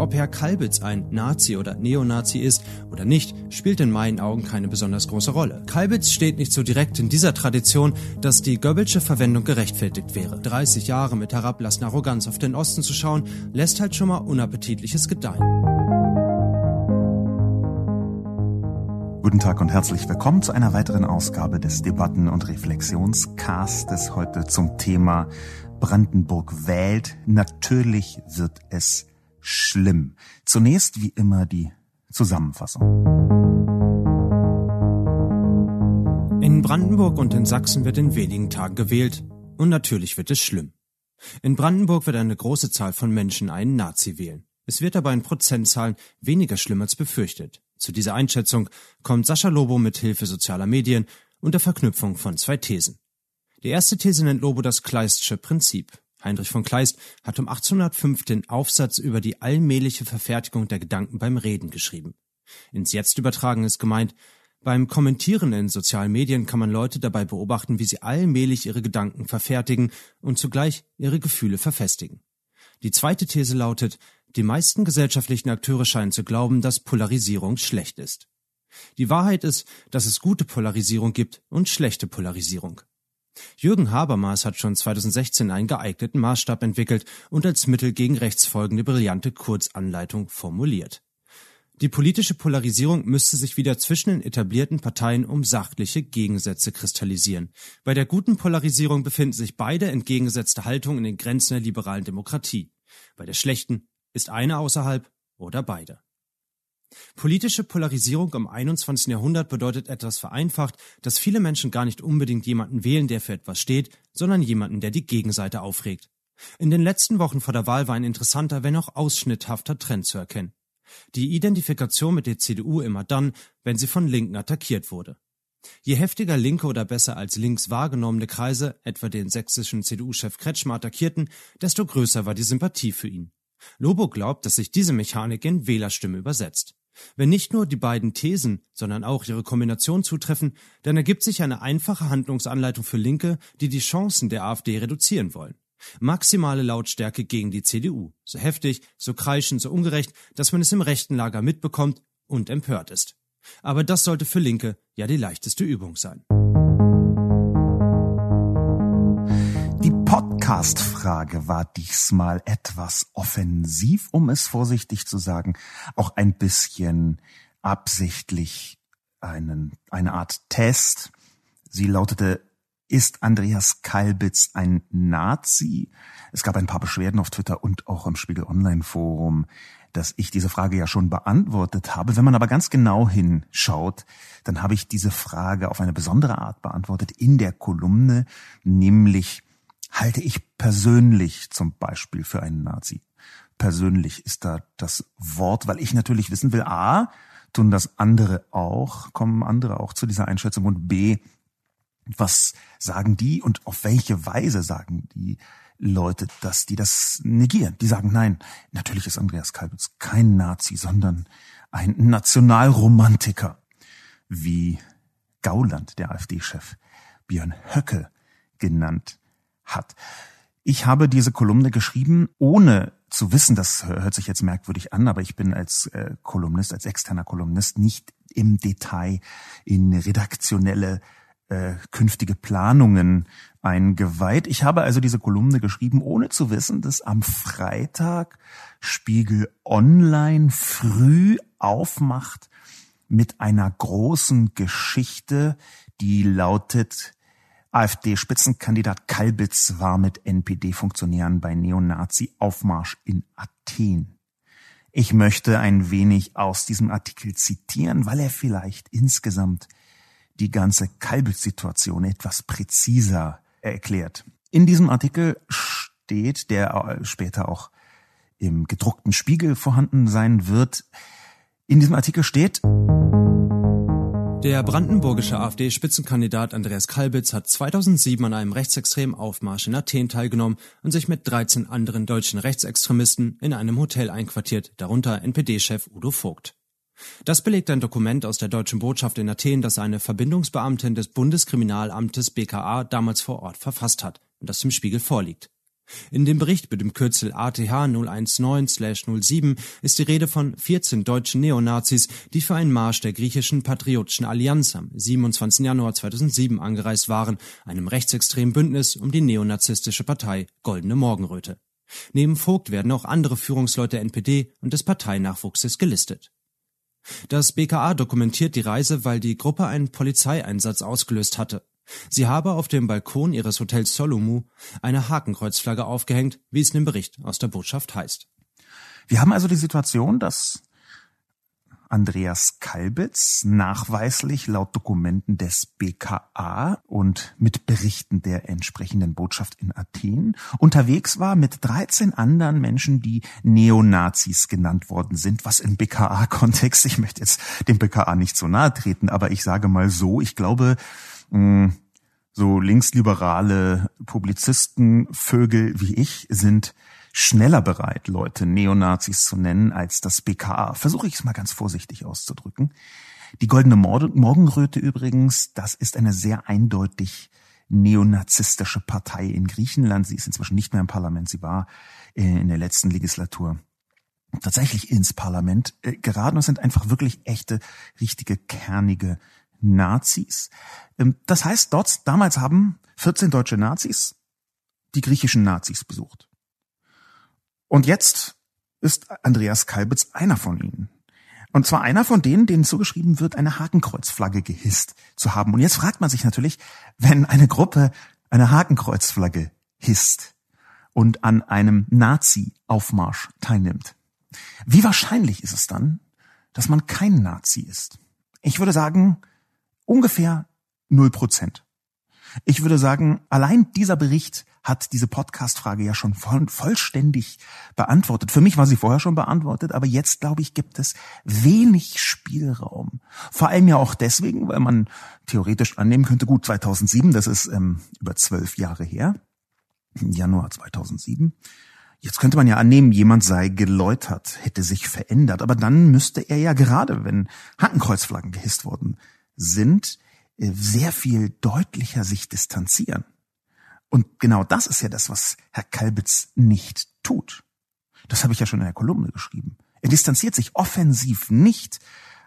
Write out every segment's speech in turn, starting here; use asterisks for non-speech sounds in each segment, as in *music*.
Ob Herr Kalbitz ein Nazi oder Neonazi ist oder nicht, spielt in meinen Augen keine besonders große Rolle. Kalbitz steht nicht so direkt in dieser Tradition, dass die Goebbelsche Verwendung gerechtfertigt wäre. 30 Jahre mit herablassender Arroganz auf den Osten zu schauen, lässt halt schon mal Unappetitliches gedeihen. Guten Tag und herzlich willkommen zu einer weiteren Ausgabe des Debatten- und Reflexionscastes heute zum Thema Brandenburg wählt. Natürlich wird es schlimm. Zunächst wie immer die Zusammenfassung. In Brandenburg und in Sachsen wird in wenigen Tagen gewählt und natürlich wird es schlimm. In Brandenburg wird eine große Zahl von Menschen einen Nazi wählen. Es wird aber in Prozentzahlen weniger schlimm als befürchtet. Zu dieser Einschätzung kommt Sascha Lobo mit Hilfe sozialer Medien und der Verknüpfung von zwei Thesen. Die erste These nennt Lobo das Kleistsche Prinzip. Heinrich von Kleist hat um 1805 den Aufsatz über die allmähliche Verfertigung der Gedanken beim Reden geschrieben. Ins Jetzt übertragen ist gemeint, beim Kommentieren in sozialen Medien kann man Leute dabei beobachten, wie sie allmählich ihre Gedanken verfertigen und zugleich ihre Gefühle verfestigen. Die zweite These lautet, die meisten gesellschaftlichen Akteure scheinen zu glauben, dass Polarisierung schlecht ist. Die Wahrheit ist, dass es gute Polarisierung gibt und schlechte Polarisierung. Jürgen Habermas hat schon 2016 einen geeigneten Maßstab entwickelt und als Mittel gegen rechts folgende brillante Kurzanleitung formuliert. Die politische Polarisierung müsste sich wieder zwischen den etablierten Parteien um sachliche Gegensätze kristallisieren. Bei der guten Polarisierung befinden sich beide entgegengesetzte Haltungen in den Grenzen der liberalen Demokratie. Bei der schlechten ist eine außerhalb oder beide. Politische Polarisierung im 21. Jahrhundert bedeutet etwas vereinfacht, dass viele Menschen gar nicht unbedingt jemanden wählen, der für etwas steht, sondern jemanden, der die Gegenseite aufregt. In den letzten Wochen vor der Wahl war ein interessanter, wenn auch ausschnitthafter Trend zu erkennen. Die Identifikation mit der CDU immer dann, wenn sie von Linken attackiert wurde. Je heftiger linke oder besser als links wahrgenommene Kreise, etwa den sächsischen CDU-Chef Kretschmer, attackierten, desto größer war die Sympathie für ihn. Lobo glaubt, dass sich diese Mechanik in Wählerstimme übersetzt. Wenn nicht nur die beiden Thesen, sondern auch ihre Kombination zutreffen, dann ergibt sich eine einfache Handlungsanleitung für Linke, die die Chancen der AfD reduzieren wollen. Maximale Lautstärke gegen die CDU. So heftig, so kreischend, so ungerecht, dass man es im rechten Lager mitbekommt und empört ist. Aber das sollte für Linke ja die leichteste Übung sein. Podcast-Frage war diesmal etwas offensiv, um es vorsichtig zu sagen, auch ein bisschen absichtlich einen, eine Art Test. Sie lautete, ist Andreas Kalbitz ein Nazi? Es gab ein paar Beschwerden auf Twitter und auch im Spiegel Online Forum, dass ich diese Frage ja schon beantwortet habe. Wenn man aber ganz genau hinschaut, dann habe ich diese Frage auf eine besondere Art beantwortet in der Kolumne, nämlich halte ich persönlich zum Beispiel für einen Nazi. Persönlich ist da das Wort, weil ich natürlich wissen will, a, tun das andere auch, kommen andere auch zu dieser Einschätzung und b, was sagen die und auf welche Weise sagen die Leute, dass die das negieren. Die sagen, nein, natürlich ist Andreas Kalbitz kein Nazi, sondern ein Nationalromantiker, wie Gauland, der AfD-Chef, Björn Höcke genannt hat. Ich habe diese Kolumne geschrieben, ohne zu wissen, das hört sich jetzt merkwürdig an, aber ich bin als äh, Kolumnist, als externer Kolumnist nicht im Detail in redaktionelle äh, künftige Planungen eingeweiht. Ich habe also diese Kolumne geschrieben, ohne zu wissen, dass am Freitag Spiegel Online früh aufmacht mit einer großen Geschichte, die lautet AfD-Spitzenkandidat Kalbitz war mit NPD-Funktionären bei Neonazi-Aufmarsch in Athen. Ich möchte ein wenig aus diesem Artikel zitieren, weil er vielleicht insgesamt die ganze Kalbitz-Situation etwas präziser erklärt. In diesem Artikel steht, der später auch im gedruckten Spiegel vorhanden sein wird, in diesem Artikel steht, Der brandenburgische AfD-Spitzenkandidat Andreas Kalbitz hat 2007 an einem rechtsextremen Aufmarsch in Athen teilgenommen und sich mit 13 anderen deutschen Rechtsextremisten in einem Hotel einquartiert, darunter NPD-Chef Udo Vogt. Das belegt ein Dokument aus der deutschen Botschaft in Athen, das eine Verbindungsbeamtin des Bundeskriminalamtes BKA damals vor Ort verfasst hat und das dem Spiegel vorliegt. In dem Bericht mit dem Kürzel ATH 019/07 ist die Rede von 14 deutschen Neonazis, die für einen Marsch der griechischen Patriotischen Allianz am 27. Januar 2007 angereist waren, einem rechtsextremen Bündnis um die neonazistische Partei Goldene Morgenröte. Neben Vogt werden auch andere Führungsleute der NPD und des Parteinachwuchses gelistet. Das BKA dokumentiert die Reise, weil die Gruppe einen Polizeieinsatz ausgelöst hatte. Sie habe auf dem Balkon ihres Hotels Solomu eine Hakenkreuzflagge aufgehängt, wie es in dem Bericht aus der Botschaft heißt. Wir haben also die Situation, dass Andreas Kalbitz nachweislich laut Dokumenten des BKA und mit Berichten der entsprechenden Botschaft in Athen unterwegs war mit 13 anderen Menschen, die Neonazis genannt worden sind, was im BKA-Kontext, ich möchte jetzt dem BKA nicht so nahe treten, aber ich sage mal so, ich glaube, hm, so linksliberale Publizistenvögel wie ich sind schneller bereit, Leute Neonazis zu nennen, als das BKA. Versuche ich es mal ganz vorsichtig auszudrücken. Die Goldene Morgenröte übrigens, das ist eine sehr eindeutig neonazistische Partei in Griechenland. Sie ist inzwischen nicht mehr im Parlament. Sie war äh, in der letzten Legislatur tatsächlich ins Parlament äh, geraten. Es sind einfach wirklich echte, richtige, kernige Nazis. Ähm, das heißt, dort damals haben 14 deutsche Nazis die griechischen Nazis besucht. Und jetzt ist Andreas Kalbitz einer von ihnen. Und zwar einer von denen, denen zugeschrieben wird, eine Hakenkreuzflagge gehisst zu haben. Und jetzt fragt man sich natürlich, wenn eine Gruppe eine Hakenkreuzflagge hisst und an einem Nazi-Aufmarsch teilnimmt, wie wahrscheinlich ist es dann, dass man kein Nazi ist? Ich würde sagen, ungefähr null Prozent. Ich würde sagen, allein dieser Bericht hat diese Podcast-Frage ja schon voll, vollständig beantwortet. Für mich war sie vorher schon beantwortet, aber jetzt, glaube ich, gibt es wenig Spielraum. Vor allem ja auch deswegen, weil man theoretisch annehmen könnte, gut, 2007, das ist ähm, über zwölf Jahre her, Januar 2007. Jetzt könnte man ja annehmen, jemand sei geläutert, hätte sich verändert, aber dann müsste er ja gerade, wenn Hakenkreuzflaggen gehisst worden sind, äh, sehr viel deutlicher sich distanzieren. Und genau das ist ja das, was Herr Kalbitz nicht tut. Das habe ich ja schon in der Kolumne geschrieben. Er distanziert sich offensiv nicht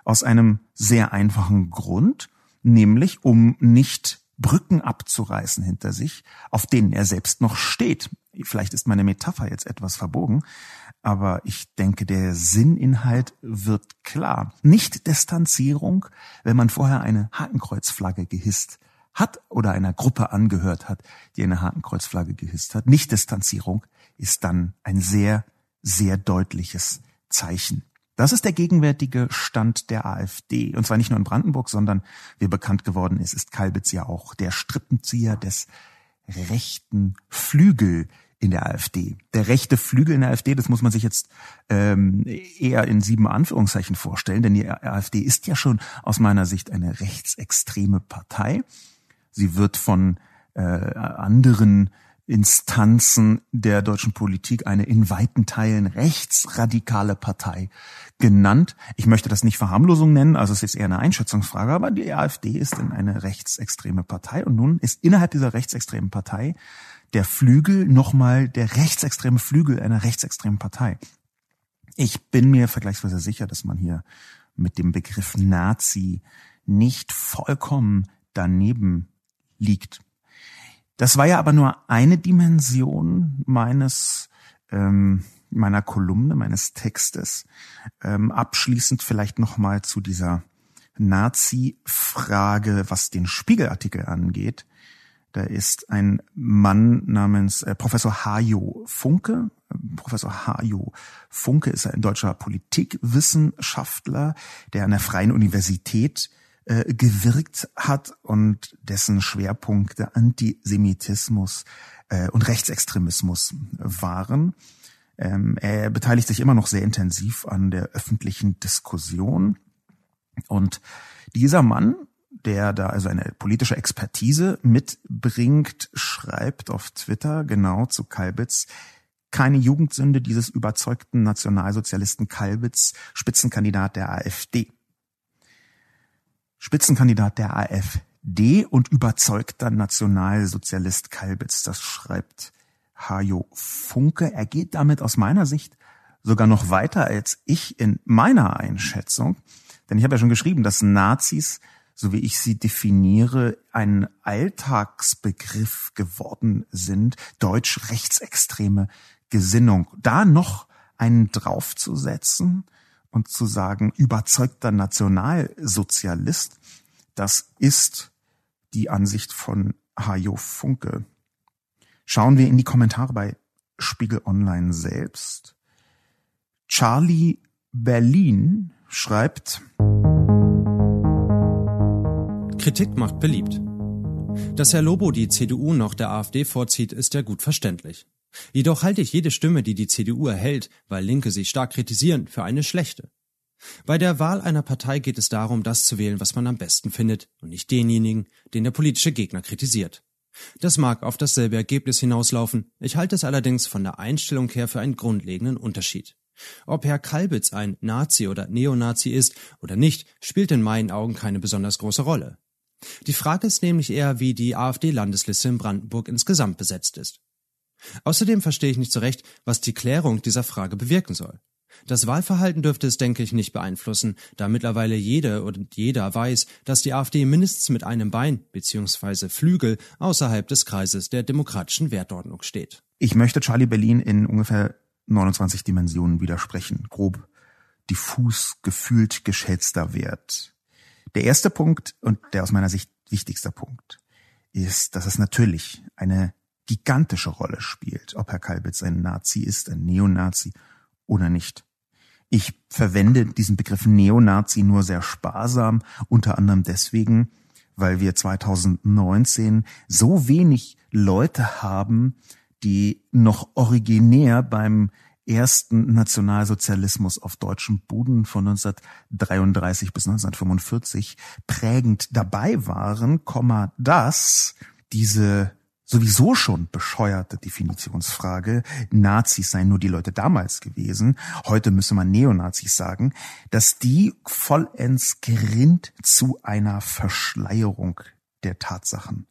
aus einem sehr einfachen Grund, nämlich um nicht Brücken abzureißen hinter sich, auf denen er selbst noch steht. Vielleicht ist meine Metapher jetzt etwas verbogen, aber ich denke, der Sinninhalt wird klar. Nicht Distanzierung, wenn man vorher eine Hakenkreuzflagge gehisst hat oder einer Gruppe angehört hat, die eine Hakenkreuzflagge gehisst hat. Nicht Distanzierung ist dann ein sehr, sehr deutliches Zeichen. Das ist der gegenwärtige Stand der AfD. Und zwar nicht nur in Brandenburg, sondern wie bekannt geworden ist, ist Kalbitz ja auch der Strippenzieher des rechten Flügel in der AfD. Der rechte Flügel in der AfD, das muss man sich jetzt ähm, eher in sieben Anführungszeichen vorstellen, denn die AfD ist ja schon aus meiner Sicht eine rechtsextreme Partei. Sie wird von äh, anderen Instanzen der deutschen Politik eine in weiten Teilen rechtsradikale Partei genannt. Ich möchte das nicht Verharmlosung nennen, also es ist eher eine Einschätzungsfrage, aber die AfD ist in eine rechtsextreme Partei und nun ist innerhalb dieser rechtsextremen Partei der Flügel nochmal der rechtsextreme Flügel einer rechtsextremen Partei. Ich bin mir vergleichsweise sicher, dass man hier mit dem Begriff Nazi nicht vollkommen daneben liegt. Das war ja aber nur eine Dimension meines ähm, meiner Kolumne, meines Textes. Ähm, abschließend vielleicht noch mal zu dieser Nazi-Frage, was den Spiegelartikel angeht. Da ist ein Mann namens äh, Professor Hajo Funke. Professor Hajo Funke ist ein deutscher Politikwissenschaftler, der an der Freien Universität äh, gewirkt hat und dessen Schwerpunkte Antisemitismus äh, und Rechtsextremismus waren. Ähm, er beteiligt sich immer noch sehr intensiv an der öffentlichen Diskussion Und dieser Mann, der da also eine politische Expertise mitbringt, schreibt auf Twitter genau zu Kalbitz, keine Jugendsünde dieses überzeugten Nationalsozialisten Kalbitz, Spitzenkandidat der AfD. Spitzenkandidat der AfD und überzeugter Nationalsozialist Kalbitz, das schreibt Hajo Funke. Er geht damit aus meiner Sicht sogar noch weiter als ich in meiner Einschätzung. Denn ich habe ja schon geschrieben, dass Nazis, so wie ich sie definiere, ein Alltagsbegriff geworden sind, deutsch-rechtsextreme Gesinnung. Da noch einen draufzusetzen und zu sagen, überzeugter Nationalsozialist, das ist die Ansicht von Hajo Funke. Schauen wir in die Kommentare bei Spiegel Online selbst. Charlie Berlin schreibt, Kritik macht beliebt. Dass Herr Lobo die CDU noch der AfD vorzieht, ist ja gut verständlich. Jedoch halte ich jede Stimme, die die CDU erhält, weil Linke sie stark kritisieren, für eine schlechte. Bei der Wahl einer Partei geht es darum, das zu wählen, was man am besten findet, und nicht denjenigen, den der politische Gegner kritisiert. Das mag auf dasselbe Ergebnis hinauslaufen, ich halte es allerdings von der Einstellung her für einen grundlegenden Unterschied. Ob Herr Kalbitz ein Nazi oder Neonazi ist oder nicht, spielt in meinen Augen keine besonders große Rolle. Die Frage ist nämlich eher, wie die AfD-Landesliste in Brandenburg insgesamt besetzt ist. Außerdem verstehe ich nicht so recht, was die Klärung dieser Frage bewirken soll. Das Wahlverhalten dürfte es, denke ich, nicht beeinflussen, da mittlerweile jede und jeder weiß, dass die AfD mindestens mit einem Bein bzw. Flügel außerhalb des Kreises der demokratischen Wertordnung steht. Ich möchte Charlie Berlin in ungefähr 29 Dimensionen widersprechen. Grob, diffus, gefühlt geschätzter Wert. Der erste Punkt und der aus meiner Sicht wichtigster Punkt ist, dass es natürlich eine gigantische Rolle spielt, ob Herr Kalbitz ein Nazi ist, ein Neonazi oder nicht. Ich verwende diesen Begriff Neonazi nur sehr sparsam, unter anderem deswegen, weil wir 2019 so wenig Leute haben, die noch originär beim ersten Nationalsozialismus auf deutschem Boden von 1933 bis 1945 prägend dabei waren, dass diese sowieso schon bescheuerte Definitionsfrage, Nazis seien nur die Leute damals gewesen, heute müsse man Neonazis sagen, dass die vollends gerinnt zu einer Verschleierung der Tatsachen.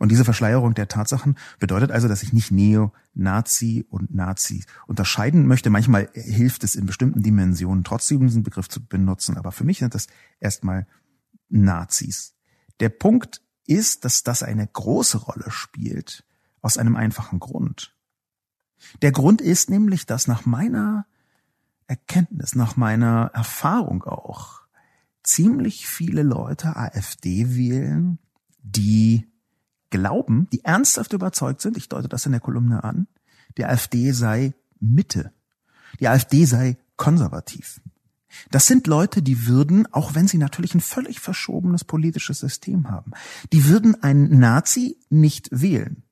Und diese Verschleierung der Tatsachen bedeutet also, dass ich nicht Neo-Nazi und Nazi unterscheiden möchte. Manchmal hilft es in bestimmten Dimensionen trotzdem diesen Begriff zu benutzen, aber für mich sind das erstmal Nazis. Der Punkt ist, dass das eine große Rolle spielt, aus einem einfachen Grund. Der Grund ist nämlich, dass nach meiner Erkenntnis, nach meiner Erfahrung auch, ziemlich viele Leute AfD wählen, die glauben, die ernsthaft überzeugt sind, ich deute das in der Kolumne an, die AfD sei Mitte. Die AfD sei konservativ. Das sind Leute, die würden, auch wenn sie natürlich ein völlig verschobenes politisches System haben, die würden einen Nazi nicht wählen.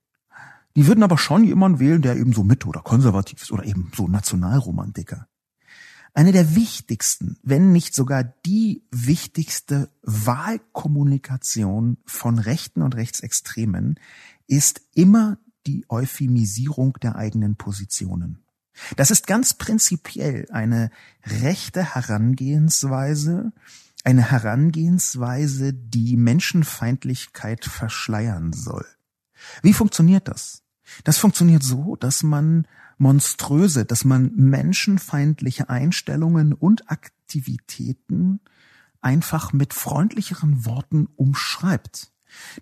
Die würden aber schon jemanden wählen, der eben so Mitte oder konservativ ist oder eben so Nationalromantiker. Eine der wichtigsten, wenn nicht sogar die wichtigste Wahlkommunikation von Rechten und Rechtsextremen ist immer die Euphemisierung der eigenen Positionen. Das ist ganz prinzipiell eine rechte Herangehensweise, eine Herangehensweise, die Menschenfeindlichkeit verschleiern soll. Wie funktioniert das? Das funktioniert so, dass man monströse, dass man menschenfeindliche Einstellungen und Aktivitäten einfach mit freundlicheren Worten umschreibt.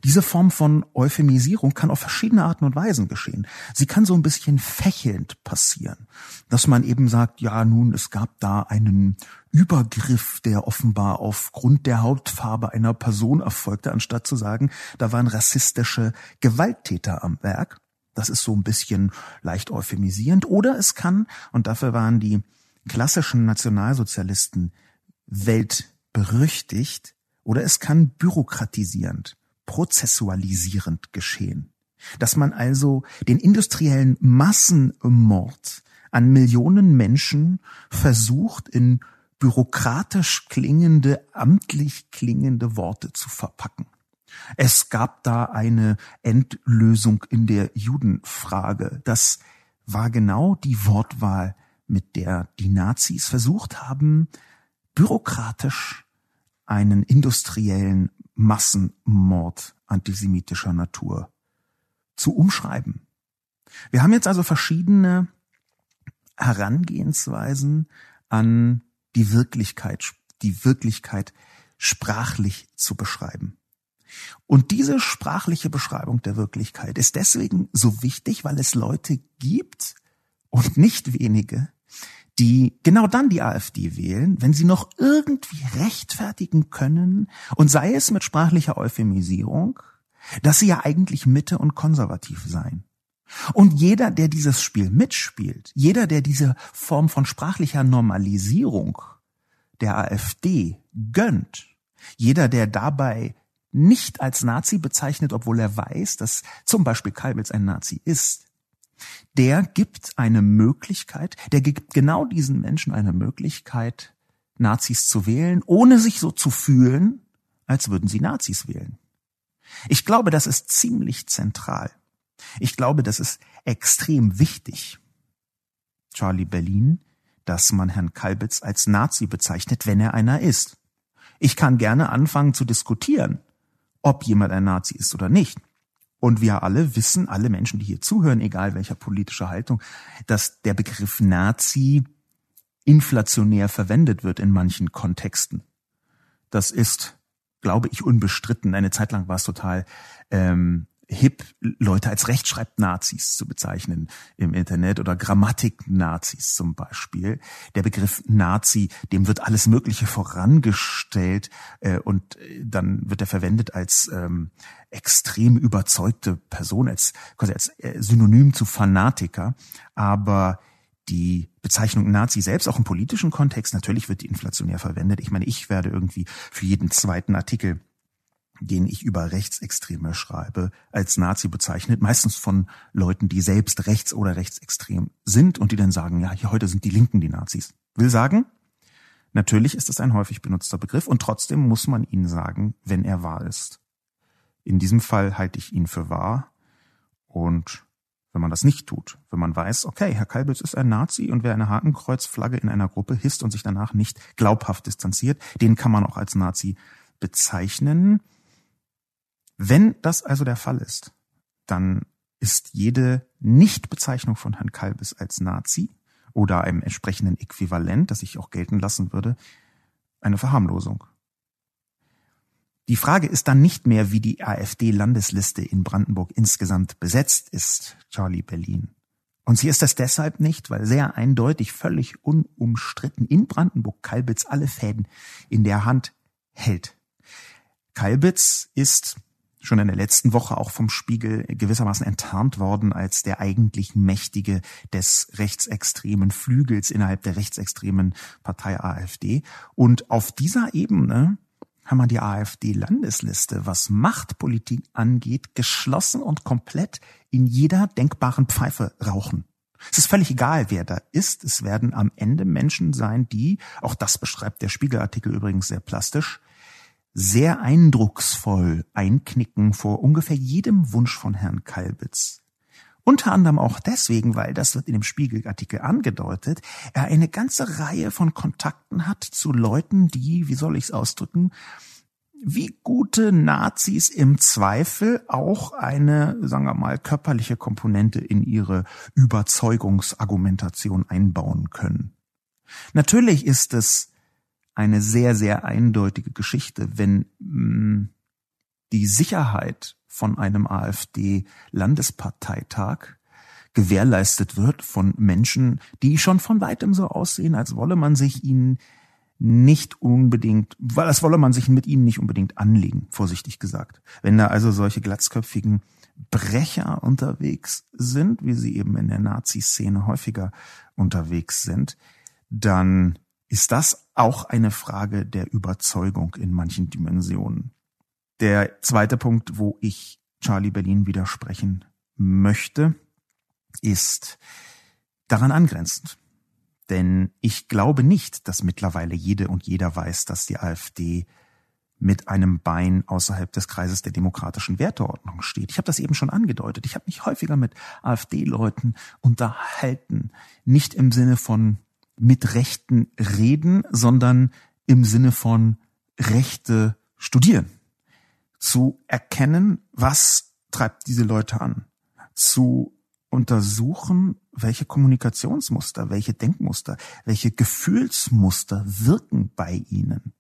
Diese Form von Euphemisierung kann auf verschiedene Arten und Weisen geschehen. Sie kann so ein bisschen fächelnd passieren, dass man eben sagt, ja, nun, es gab da einen Übergriff, der offenbar aufgrund der Hautfarbe einer Person erfolgte, anstatt zu sagen, da waren rassistische Gewalttäter am Werk. Das ist so ein bisschen leicht euphemisierend. Oder es kann, und dafür waren die klassischen Nationalsozialisten weltberüchtigt, oder es kann bürokratisierend, prozessualisierend geschehen. Dass man also den industriellen Massenmord an Millionen Menschen versucht in bürokratisch klingende, amtlich klingende Worte zu verpacken. Es gab da eine Endlösung in der Judenfrage. Das war genau die Wortwahl, mit der die Nazis versucht haben, bürokratisch einen industriellen Massenmord antisemitischer Natur zu umschreiben. Wir haben jetzt also verschiedene Herangehensweisen an die Wirklichkeit, die Wirklichkeit sprachlich zu beschreiben. Und diese sprachliche Beschreibung der Wirklichkeit ist deswegen so wichtig, weil es Leute gibt und nicht wenige, die genau dann die AfD wählen, wenn sie noch irgendwie rechtfertigen können, und sei es mit sprachlicher Euphemisierung, dass sie ja eigentlich Mitte und konservativ seien. Und jeder, der dieses Spiel mitspielt, jeder, der diese Form von sprachlicher Normalisierung der AfD gönnt, jeder, der dabei nicht als Nazi bezeichnet, obwohl er weiß, dass zum Beispiel Kalbitz ein Nazi ist, der gibt eine Möglichkeit, der gibt genau diesen Menschen eine Möglichkeit, Nazis zu wählen, ohne sich so zu fühlen, als würden sie Nazis wählen. Ich glaube, das ist ziemlich zentral. Ich glaube, das ist extrem wichtig. Charlie Berlin, dass man Herrn Kalbitz als Nazi bezeichnet, wenn er einer ist. Ich kann gerne anfangen zu diskutieren, ob jemand ein Nazi ist oder nicht. Und wir alle wissen, alle Menschen, die hier zuhören, egal welcher politischer Haltung, dass der Begriff Nazi inflationär verwendet wird in manchen Kontexten. Das ist, glaube ich, unbestritten. Eine Zeit lang war es total ähm, hip, Leute als Rechtschreib-Nazis zu bezeichnen im Internet oder Grammatik-Nazis zum Beispiel. Der Begriff Nazi, dem wird alles Mögliche vorangestellt äh, und äh, dann wird er verwendet als ähm, extrem überzeugte Person, als quasi als äh, Synonym zu Fanatiker. Aber die Bezeichnung Nazi selbst auch im politischen Kontext, natürlich wird die inflationär verwendet. Ich meine, ich werde irgendwie für jeden zweiten Artikel den ich über Rechtsextreme schreibe, als Nazi bezeichnet, meistens von Leuten, die selbst rechts oder rechtsextrem sind und die dann sagen, ja, hier heute sind die Linken die Nazis. Will sagen, natürlich ist es ein häufig benutzter Begriff und trotzdem muss man ihn sagen, wenn er wahr ist. In diesem Fall halte ich ihn für wahr und wenn man das nicht tut, wenn man weiß, okay, Herr Kalbitz ist ein Nazi und wer eine Hakenkreuzflagge in einer Gruppe hisst und sich danach nicht glaubhaft distanziert, den kann man auch als Nazi bezeichnen. Wenn das also der Fall ist, dann ist jede Nichtbezeichnung von Herrn Kalbes als Nazi oder einem entsprechenden Äquivalent, das ich auch gelten lassen würde, eine Verharmlosung. Die Frage ist dann nicht mehr, wie die AfD-Landesliste in Brandenburg insgesamt besetzt ist, Charlie Berlin. Und sie ist es deshalb nicht, weil sehr eindeutig, völlig unumstritten in Brandenburg Kalbitz alle Fäden in der Hand hält. Kalbitz ist schon in der letzten Woche auch vom Spiegel gewissermaßen enttarnt worden als der eigentlich Mächtige des rechtsextremen Flügels innerhalb der rechtsextremen Partei AfD. Und auf dieser Ebene haben wir die AfD-Landesliste, was Machtpolitik angeht, geschlossen und komplett in jeder denkbaren Pfeife rauchen. Es ist völlig egal, wer da ist. Es werden am Ende Menschen sein, die, auch das beschreibt der Spiegelartikel übrigens sehr plastisch, sehr eindrucksvoll einknicken vor ungefähr jedem Wunsch von Herrn Kalbitz. Unter anderem auch deswegen, weil das wird in dem Spiegelartikel angedeutet, er eine ganze Reihe von Kontakten hat zu Leuten, die, wie soll ich es ausdrücken, wie gute Nazis im Zweifel auch eine, sagen wir mal, körperliche Komponente in ihre Überzeugungsargumentation einbauen können. Natürlich ist es eine sehr, sehr eindeutige Geschichte, wenn mh, mm, die Sicherheit von einem AfD-Landesparteitag gewährleistet wird von Menschen, die schon von weitem so aussehen, als wolle man sich ihnen nicht unbedingt, weil das wolle man sich mit ihnen nicht unbedingt anlegen, vorsichtig gesagt. Wenn da also solche glatzköpfigen Brecher unterwegs sind, wie sie eben in der Nazi-Szene häufiger unterwegs sind, dann ist das auch eine Frage der Überzeugung in manchen Dimensionen. Der zweite Punkt, wo ich Charlie Berlin widersprechen möchte, ist daran angrenzend. Denn ich glaube nicht, dass mittlerweile jede und jeder weiß, dass die AfD mit einem Bein außerhalb des Kreises der demokratischen Werteordnung steht. Ich habe das eben schon angedeutet. Ich habe mich häufiger mit AfD-Leuten unterhalten, nicht im Sinne von mit Rechten reden, sondern im Sinne von Rechte studieren, zu erkennen, was treibt diese Leute an, zu untersuchen, welche Kommunikationsmuster, welche Denkmuster, welche Gefühlsmuster wirken bei ihnen.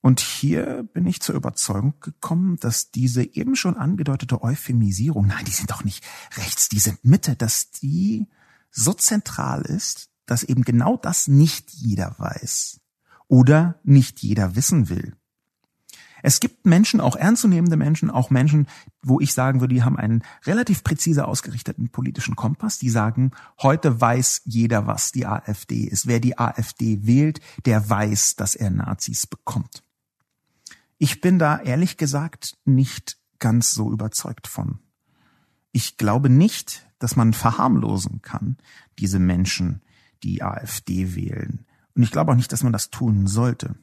Und hier bin ich zur Überzeugung gekommen, dass diese eben schon angedeutete Euphemisierung, nein, die sind doch nicht rechts, die sind Mitte, dass die so zentral ist, dass eben genau das nicht jeder weiß oder nicht jeder wissen will. Es gibt Menschen, auch ernstzunehmende Menschen, auch Menschen, wo ich sagen würde, die haben einen relativ präzise ausgerichteten politischen Kompass, die sagen, heute weiß jeder, was die AfD ist. Wer die AfD wählt, der weiß, dass er Nazis bekommt. Ich bin da ehrlich gesagt nicht ganz so überzeugt von. Ich glaube nicht, dass man verharmlosen kann, diese Menschen, die AfD wählen. Und ich glaube auch nicht, dass man das tun sollte.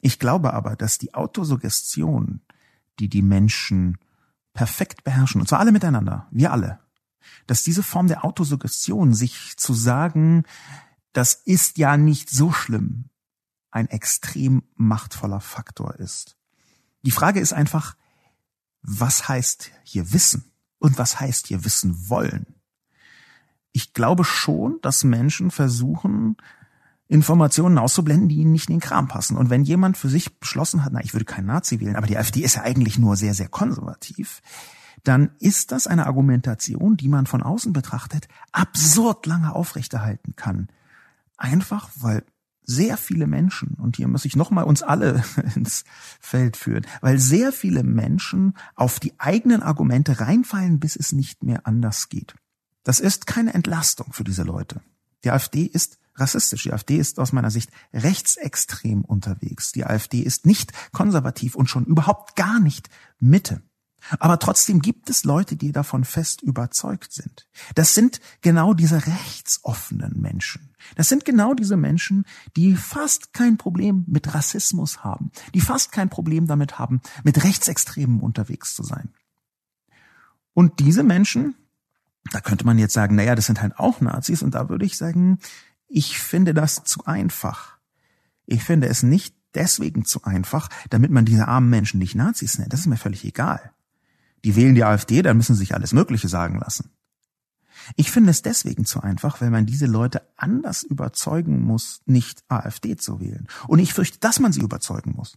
Ich glaube aber, dass die Autosuggestion, die die Menschen perfekt beherrschen, und zwar alle miteinander, wir alle, dass diese Form der Autosuggestion, sich zu sagen, das ist ja nicht so schlimm, ein extrem machtvoller Faktor ist. Die Frage ist einfach, was heißt hier Wissen und was heißt hier Wissen wollen? Ich glaube schon, dass Menschen versuchen, Informationen auszublenden, die ihnen nicht in den Kram passen. Und wenn jemand für sich beschlossen hat, na, ich würde keinen Nazi wählen, aber die AfD ist ja eigentlich nur sehr, sehr konservativ, dann ist das eine Argumentation, die man von außen betrachtet absurd lange aufrechterhalten kann. Einfach weil sehr viele Menschen, und hier muss ich nochmal uns alle *laughs* ins Feld führen, weil sehr viele Menschen auf die eigenen Argumente reinfallen, bis es nicht mehr anders geht. Das ist keine Entlastung für diese Leute. Die AfD ist rassistisch. Die AfD ist aus meiner Sicht rechtsextrem unterwegs. Die AfD ist nicht konservativ und schon überhaupt gar nicht Mitte. Aber trotzdem gibt es Leute, die davon fest überzeugt sind. Das sind genau diese rechtsoffenen Menschen. Das sind genau diese Menschen, die fast kein Problem mit Rassismus haben, die fast kein Problem damit haben, mit Rechtsextremen unterwegs zu sein. Und diese Menschen, da könnte man jetzt sagen, naja, das sind halt auch Nazis. Und da würde ich sagen, ich finde das zu einfach. Ich finde es nicht deswegen zu einfach, damit man diese armen Menschen nicht Nazis nennt. Das ist mir völlig egal. Die wählen die AfD, dann müssen sie sich alles Mögliche sagen lassen. Ich finde es deswegen zu einfach, weil man diese Leute anders überzeugen muss, nicht AfD zu wählen. Und ich fürchte, dass man sie überzeugen muss.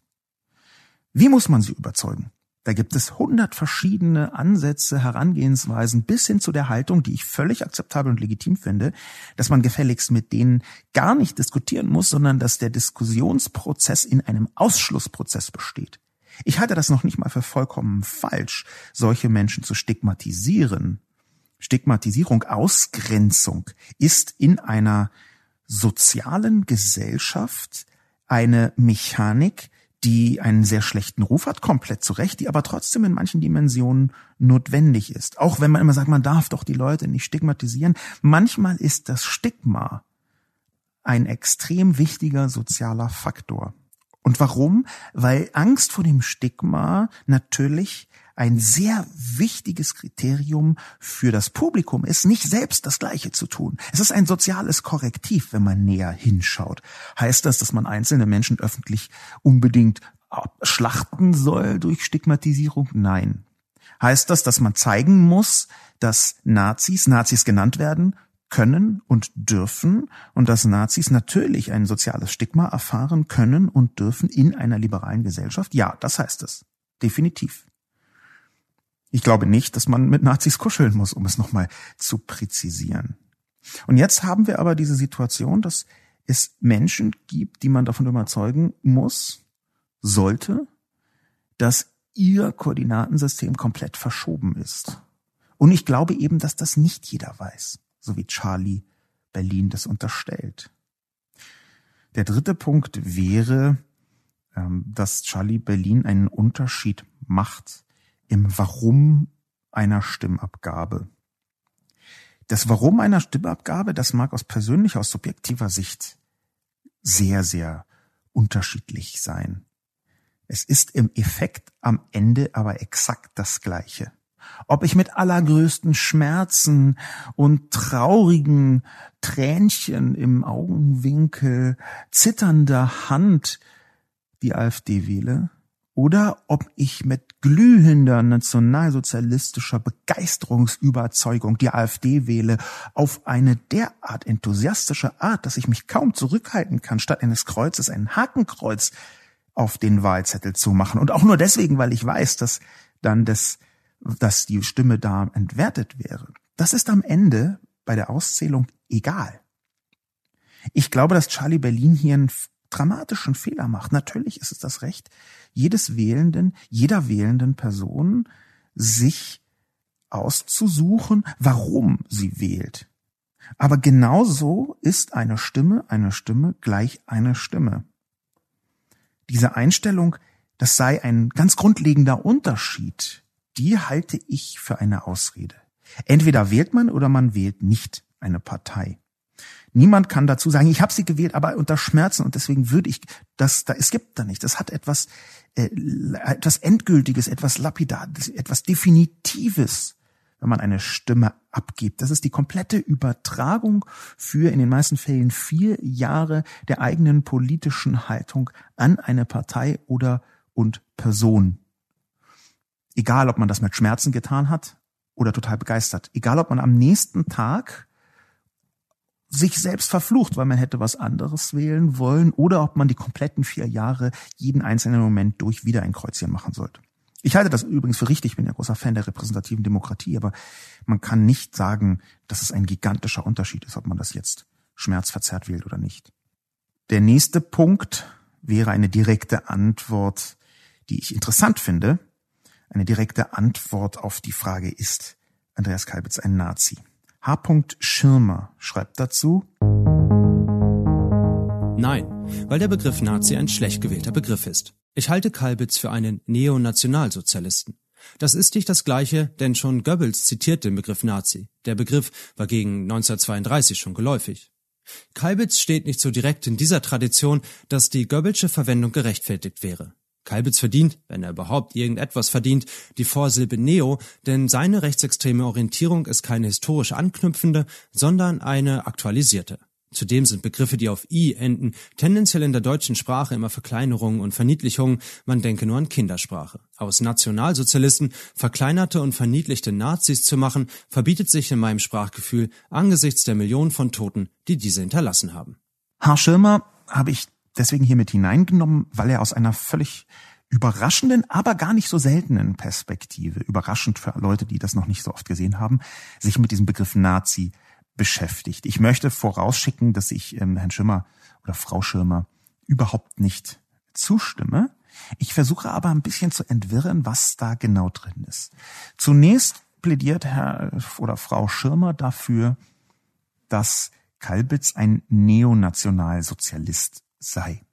Wie muss man sie überzeugen? Da gibt es hundert verschiedene Ansätze, Herangehensweisen bis hin zu der Haltung, die ich völlig akzeptabel und legitim finde, dass man gefälligst mit denen gar nicht diskutieren muss, sondern dass der Diskussionsprozess in einem Ausschlussprozess besteht. Ich halte das noch nicht mal für vollkommen falsch, solche Menschen zu stigmatisieren. Stigmatisierung, Ausgrenzung ist in einer sozialen Gesellschaft eine Mechanik, die einen sehr schlechten Ruf hat, komplett zurecht, die aber trotzdem in manchen Dimensionen notwendig ist. Auch wenn man immer sagt, man darf doch die Leute nicht stigmatisieren. Manchmal ist das Stigma ein extrem wichtiger sozialer Faktor. Und warum? Weil Angst vor dem Stigma natürlich ein sehr wichtiges Kriterium für das Publikum ist, nicht selbst das Gleiche zu tun. Es ist ein soziales Korrektiv, wenn man näher hinschaut. Heißt das, dass man einzelne Menschen öffentlich unbedingt schlachten soll durch Stigmatisierung? Nein. Heißt das, dass man zeigen muss, dass Nazis, Nazis genannt werden, können und dürfen und dass Nazis natürlich ein soziales Stigma erfahren können und dürfen in einer liberalen Gesellschaft? Ja, das heißt es. Definitiv. Ich glaube nicht, dass man mit Nazis kuscheln muss, um es nochmal zu präzisieren. Und jetzt haben wir aber diese Situation, dass es Menschen gibt, die man davon überzeugen muss, sollte, dass ihr Koordinatensystem komplett verschoben ist. Und ich glaube eben, dass das nicht jeder weiß, so wie Charlie Berlin das unterstellt. Der dritte Punkt wäre, ähm, dass Charlie Berlin einen Unterschied macht im Warum einer Stimmabgabe. Das Warum einer Stimmabgabe, das mag aus persönlicher, aus subjektiver Sicht sehr, sehr unterschiedlich sein. Es ist im Effekt am Ende aber exakt das Gleiche. Ob ich mit allergrößten Schmerzen und traurigen Tränchen im Augenwinkel, zitternder Hand die AfD wähle, oder ob ich mit glühender nationalsozialistischer Begeisterungsüberzeugung die AfD wähle, auf eine derart enthusiastische Art, dass ich mich kaum zurückhalten kann, statt eines Kreuzes ein Hakenkreuz auf den Wahlzettel zu machen. Und auch nur deswegen, weil ich weiß, dass dann das, dass die Stimme da entwertet wäre. Das ist am Ende bei der Auszählung egal. Ich glaube, dass Charlie Berlin hier einen dramatischen Fehler macht. Natürlich ist es das Recht jedes Wählenden, jeder wählenden Person, sich auszusuchen, warum sie wählt. Aber genauso ist eine Stimme eine Stimme gleich eine Stimme. Diese Einstellung, das sei ein ganz grundlegender Unterschied, die halte ich für eine Ausrede. Entweder wählt man oder man wählt nicht eine Partei. Niemand kann dazu sagen, ich habe sie gewählt, aber unter Schmerzen und deswegen würde ich das da es gibt da nicht. Das hat etwas äh, etwas endgültiges, etwas lapidares, etwas definitives, wenn man eine Stimme abgibt. Das ist die komplette Übertragung für in den meisten Fällen vier Jahre der eigenen politischen Haltung an eine Partei oder und Person. Egal, ob man das mit Schmerzen getan hat oder total begeistert. Egal, ob man am nächsten Tag sich selbst verflucht, weil man hätte was anderes wählen wollen oder ob man die kompletten vier Jahre jeden einzelnen Moment durch wieder ein Kreuzchen machen sollte. Ich halte das übrigens für richtig, ich bin ja großer Fan der repräsentativen Demokratie, aber man kann nicht sagen, dass es ein gigantischer Unterschied ist, ob man das jetzt schmerzverzerrt wählt oder nicht. Der nächste Punkt wäre eine direkte Antwort, die ich interessant finde. Eine direkte Antwort auf die Frage, ist Andreas Kalbitz ein Nazi? H. Schirmer schreibt dazu. Nein, weil der Begriff Nazi ein schlecht gewählter Begriff ist. Ich halte Kalbitz für einen Neonationalsozialisten. Das ist nicht das Gleiche, denn schon Goebbels zitiert den Begriff Nazi. Der Begriff war gegen 1932 schon geläufig. Kalbitz steht nicht so direkt in dieser Tradition, dass die Goebbelsche Verwendung gerechtfertigt wäre. Kalbitz verdient, wenn er überhaupt irgendetwas verdient, die Vorsilbe Neo, denn seine rechtsextreme Orientierung ist keine historisch anknüpfende, sondern eine aktualisierte. Zudem sind Begriffe, die auf i enden, tendenziell in der deutschen Sprache immer Verkleinerungen und Verniedlichungen, man denke nur an Kindersprache. Aus Nationalsozialisten verkleinerte und verniedlichte Nazis zu machen, verbietet sich in meinem Sprachgefühl angesichts der Millionen von Toten, die diese hinterlassen haben. Herr Schirmer habe ich deswegen hier mit hineingenommen, weil er aus einer völlig überraschenden, aber gar nicht so seltenen Perspektive, überraschend für Leute, die das noch nicht so oft gesehen haben, sich mit diesem Begriff Nazi beschäftigt. Ich möchte vorausschicken, dass ich ähm, Herrn Schirmer oder Frau Schirmer überhaupt nicht zustimme. Ich versuche aber ein bisschen zu entwirren, was da genau drin ist. Zunächst plädiert Herr oder Frau Schirmer dafür, dass Kalbitz ein Neonationalsozialist sei.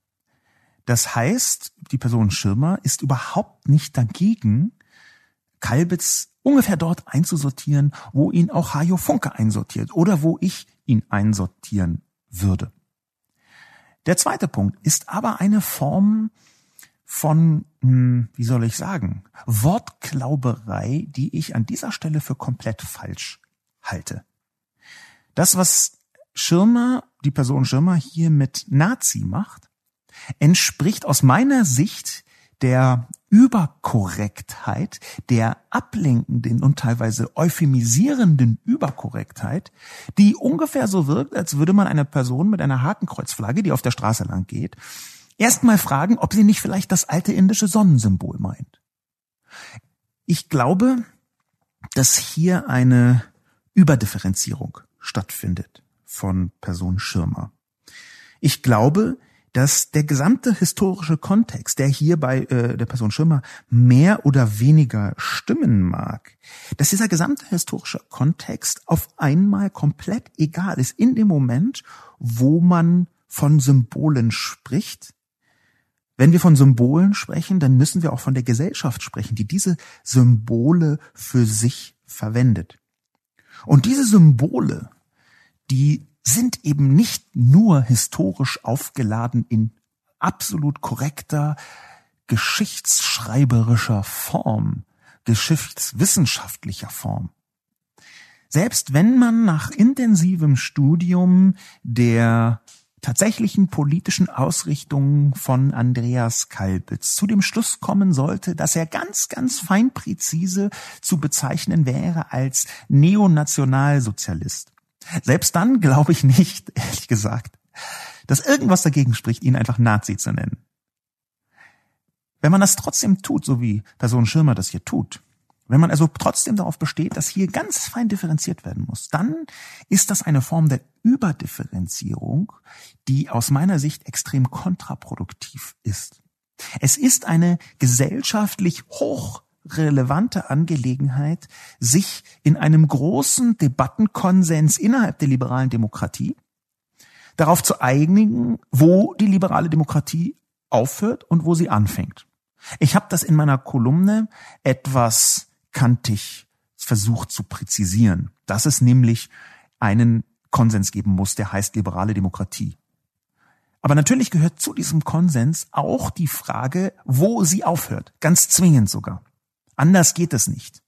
Das heißt, die Person Schirmer ist überhaupt nicht dagegen, Kalbitz ungefähr dort einzusortieren, wo ihn auch Hajo Funke einsortiert oder wo ich ihn einsortieren würde. Der zweite Punkt ist aber eine Form von, hm, wie soll ich sagen, Wortklauberei, die ich an dieser Stelle für komplett falsch halte. Das, was Schirmer, die Person Schirmer hier mit Nazi macht, entspricht aus meiner Sicht der Überkorrektheit, der ablenkenden und teilweise euphemisierenden Überkorrektheit, die ungefähr so wirkt, als würde man eine Person mit einer Hakenkreuzflagge, die auf der Straße lang geht, erstmal fragen, ob sie nicht vielleicht das alte indische Sonnensymbol meint. Ich glaube, dass hier eine Überdifferenzierung stattfindet von Person Schirmer. Ich glaube, dass der gesamte historische Kontext, der hier bei äh, der Person Schirmer mehr oder weniger stimmen mag, dass dieser gesamte historische Kontext auf einmal komplett egal ist in dem Moment, wo man von Symbolen spricht. Wenn wir von Symbolen sprechen, dann müssen wir auch von der Gesellschaft sprechen, die diese Symbole für sich verwendet. Und diese Symbole, die sind eben nicht nur historisch aufgeladen in absolut korrekter, geschichtsschreiberischer Form, geschichtswissenschaftlicher Form. Selbst wenn man nach intensivem Studium der tatsächlichen politischen Ausrichtung von Andreas Kalbitz zu dem Schluss kommen sollte, dass er ganz, ganz fein präzise zu bezeichnen wäre als Neonationalsozialist. Selbst dann glaube ich nicht, *laughs* ehrlich gesagt, dass irgendwas dagegen spricht, ihn einfach Nazi zu nennen. Wenn man das trotzdem tut, so wie Person Schirmer das hier tut, wenn man also trotzdem darauf besteht, dass hier ganz fein differenziert werden muss, dann ist das eine Form der Überdifferenzierung, die aus meiner Sicht extrem kontraproduktiv ist. Es ist eine gesellschaftlich hochrelevante Angelegenheit, sich in einem großen Debattenkonsens innerhalb der liberalen Demokratie darauf zu einigen, wo die liberale Demokratie aufhört und wo sie anfängt. Ich habe das in meiner Kolumne etwas kantig versucht zu präzisieren, dass es nämlich einen Konsens geben muss, der heißt liberale Demokratie. Aber natürlich gehört zu diesem Konsens auch die Frage, wo sie aufhört. Ganz zwingend sogar. Anders geht es nicht.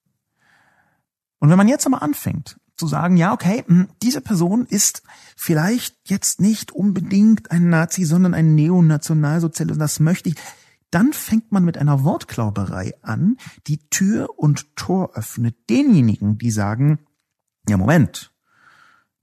Und wenn man jetzt aber anfängt zu sagen, ja, okay, hm, diese Person ist vielleicht jetzt nicht unbedingt ein Nazi, sondern ein Neonationalsozialist, das möchte ich, dann fängt man mit einer Wortklauberei an, die Tür und Tor öffnet denjenigen, die sagen, ja Moment,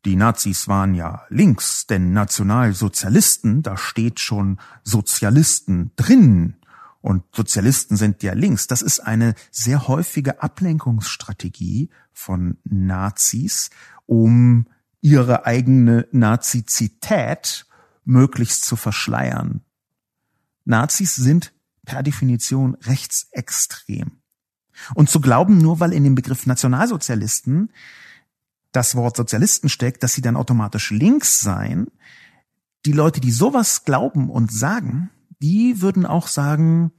die Nazis waren ja links, denn Nationalsozialisten, da steht schon Sozialisten drin. Und Sozialisten sind ja links. Das ist eine sehr häufige Ablenkungsstrategie von Nazis, um ihre eigene Nazizität möglichst zu verschleiern. Nazis sind per Definition rechtsextrem. Und zu glauben, nur weil in dem Begriff Nationalsozialisten das Wort Sozialisten steckt, dass sie dann automatisch links seien, die Leute, die sowas glauben und sagen, die würden auch sagen,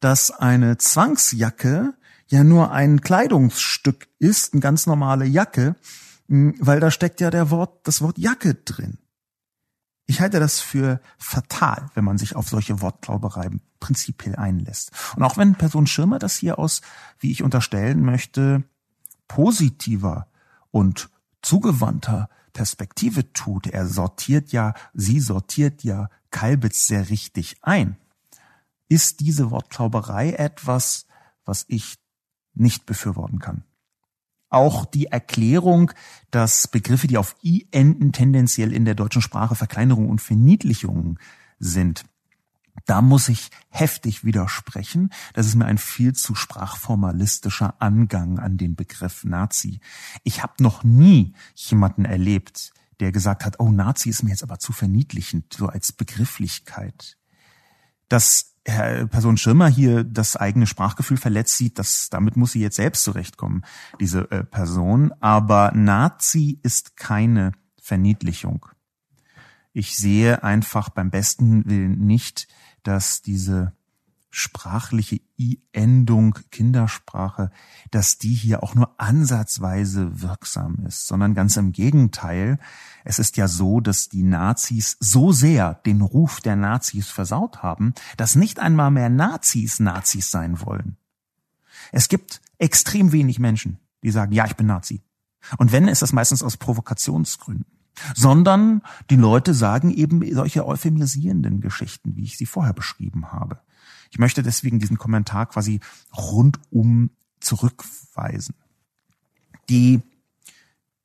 dass eine Zwangsjacke ja nur ein Kleidungsstück ist, eine ganz normale Jacke, weil da steckt ja der Wort, das Wort Jacke drin. Ich halte das für fatal, wenn man sich auf solche Wortklauberei prinzipiell einlässt. Und auch wenn Person Schirmer das hier aus, wie ich unterstellen möchte, positiver und zugewandter Perspektive tut, er sortiert ja, sie sortiert ja Kalbitz sehr richtig ein, ist diese Wortklauberei etwas, was ich nicht befürworten kann. Auch die Erklärung, dass Begriffe, die auf i enden, tendenziell in der deutschen Sprache Verkleinerung und Verniedlichung sind. Da muss ich heftig widersprechen. Das ist mir ein viel zu sprachformalistischer Angang an den Begriff Nazi. Ich habe noch nie jemanden erlebt, der gesagt hat, oh, Nazi ist mir jetzt aber zu verniedlichend, so als Begrifflichkeit. Das Herr Person Schirmer hier das eigene Sprachgefühl verletzt sieht, das, damit muss sie jetzt selbst zurechtkommen, diese äh, Person. Aber Nazi ist keine Verniedlichung. Ich sehe einfach beim besten Willen nicht, dass diese sprachliche I-Endung Kindersprache, dass die hier auch nur ansatzweise wirksam ist, sondern ganz im Gegenteil. Es ist ja so, dass die Nazis so sehr den Ruf der Nazis versaut haben, dass nicht einmal mehr Nazis Nazis sein wollen. Es gibt extrem wenig Menschen, die sagen, ja, ich bin Nazi. Und wenn, ist das meistens aus Provokationsgründen. Sondern die Leute sagen eben solche euphemisierenden Geschichten, wie ich sie vorher beschrieben habe. Ich möchte deswegen diesen Kommentar quasi rundum zurückweisen. Die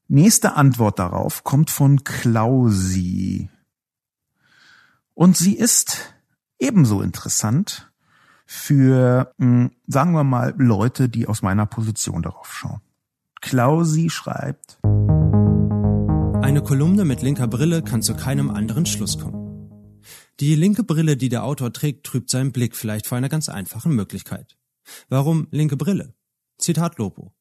nächste Antwort darauf kommt von Klausi. Und sie ist ebenso interessant für, hm, sagen wir mal, Leute, die aus meiner Position darauf schauen. Klausi schreibt, eine Kolumne mit linker Brille kann zu keinem anderen Schluss kommen. Die linke Brille, die der Autor trägt, trübt seinen Blick vielleicht vor einer ganz einfachen Möglichkeit. Warum linke Brille? Zitat Lopo.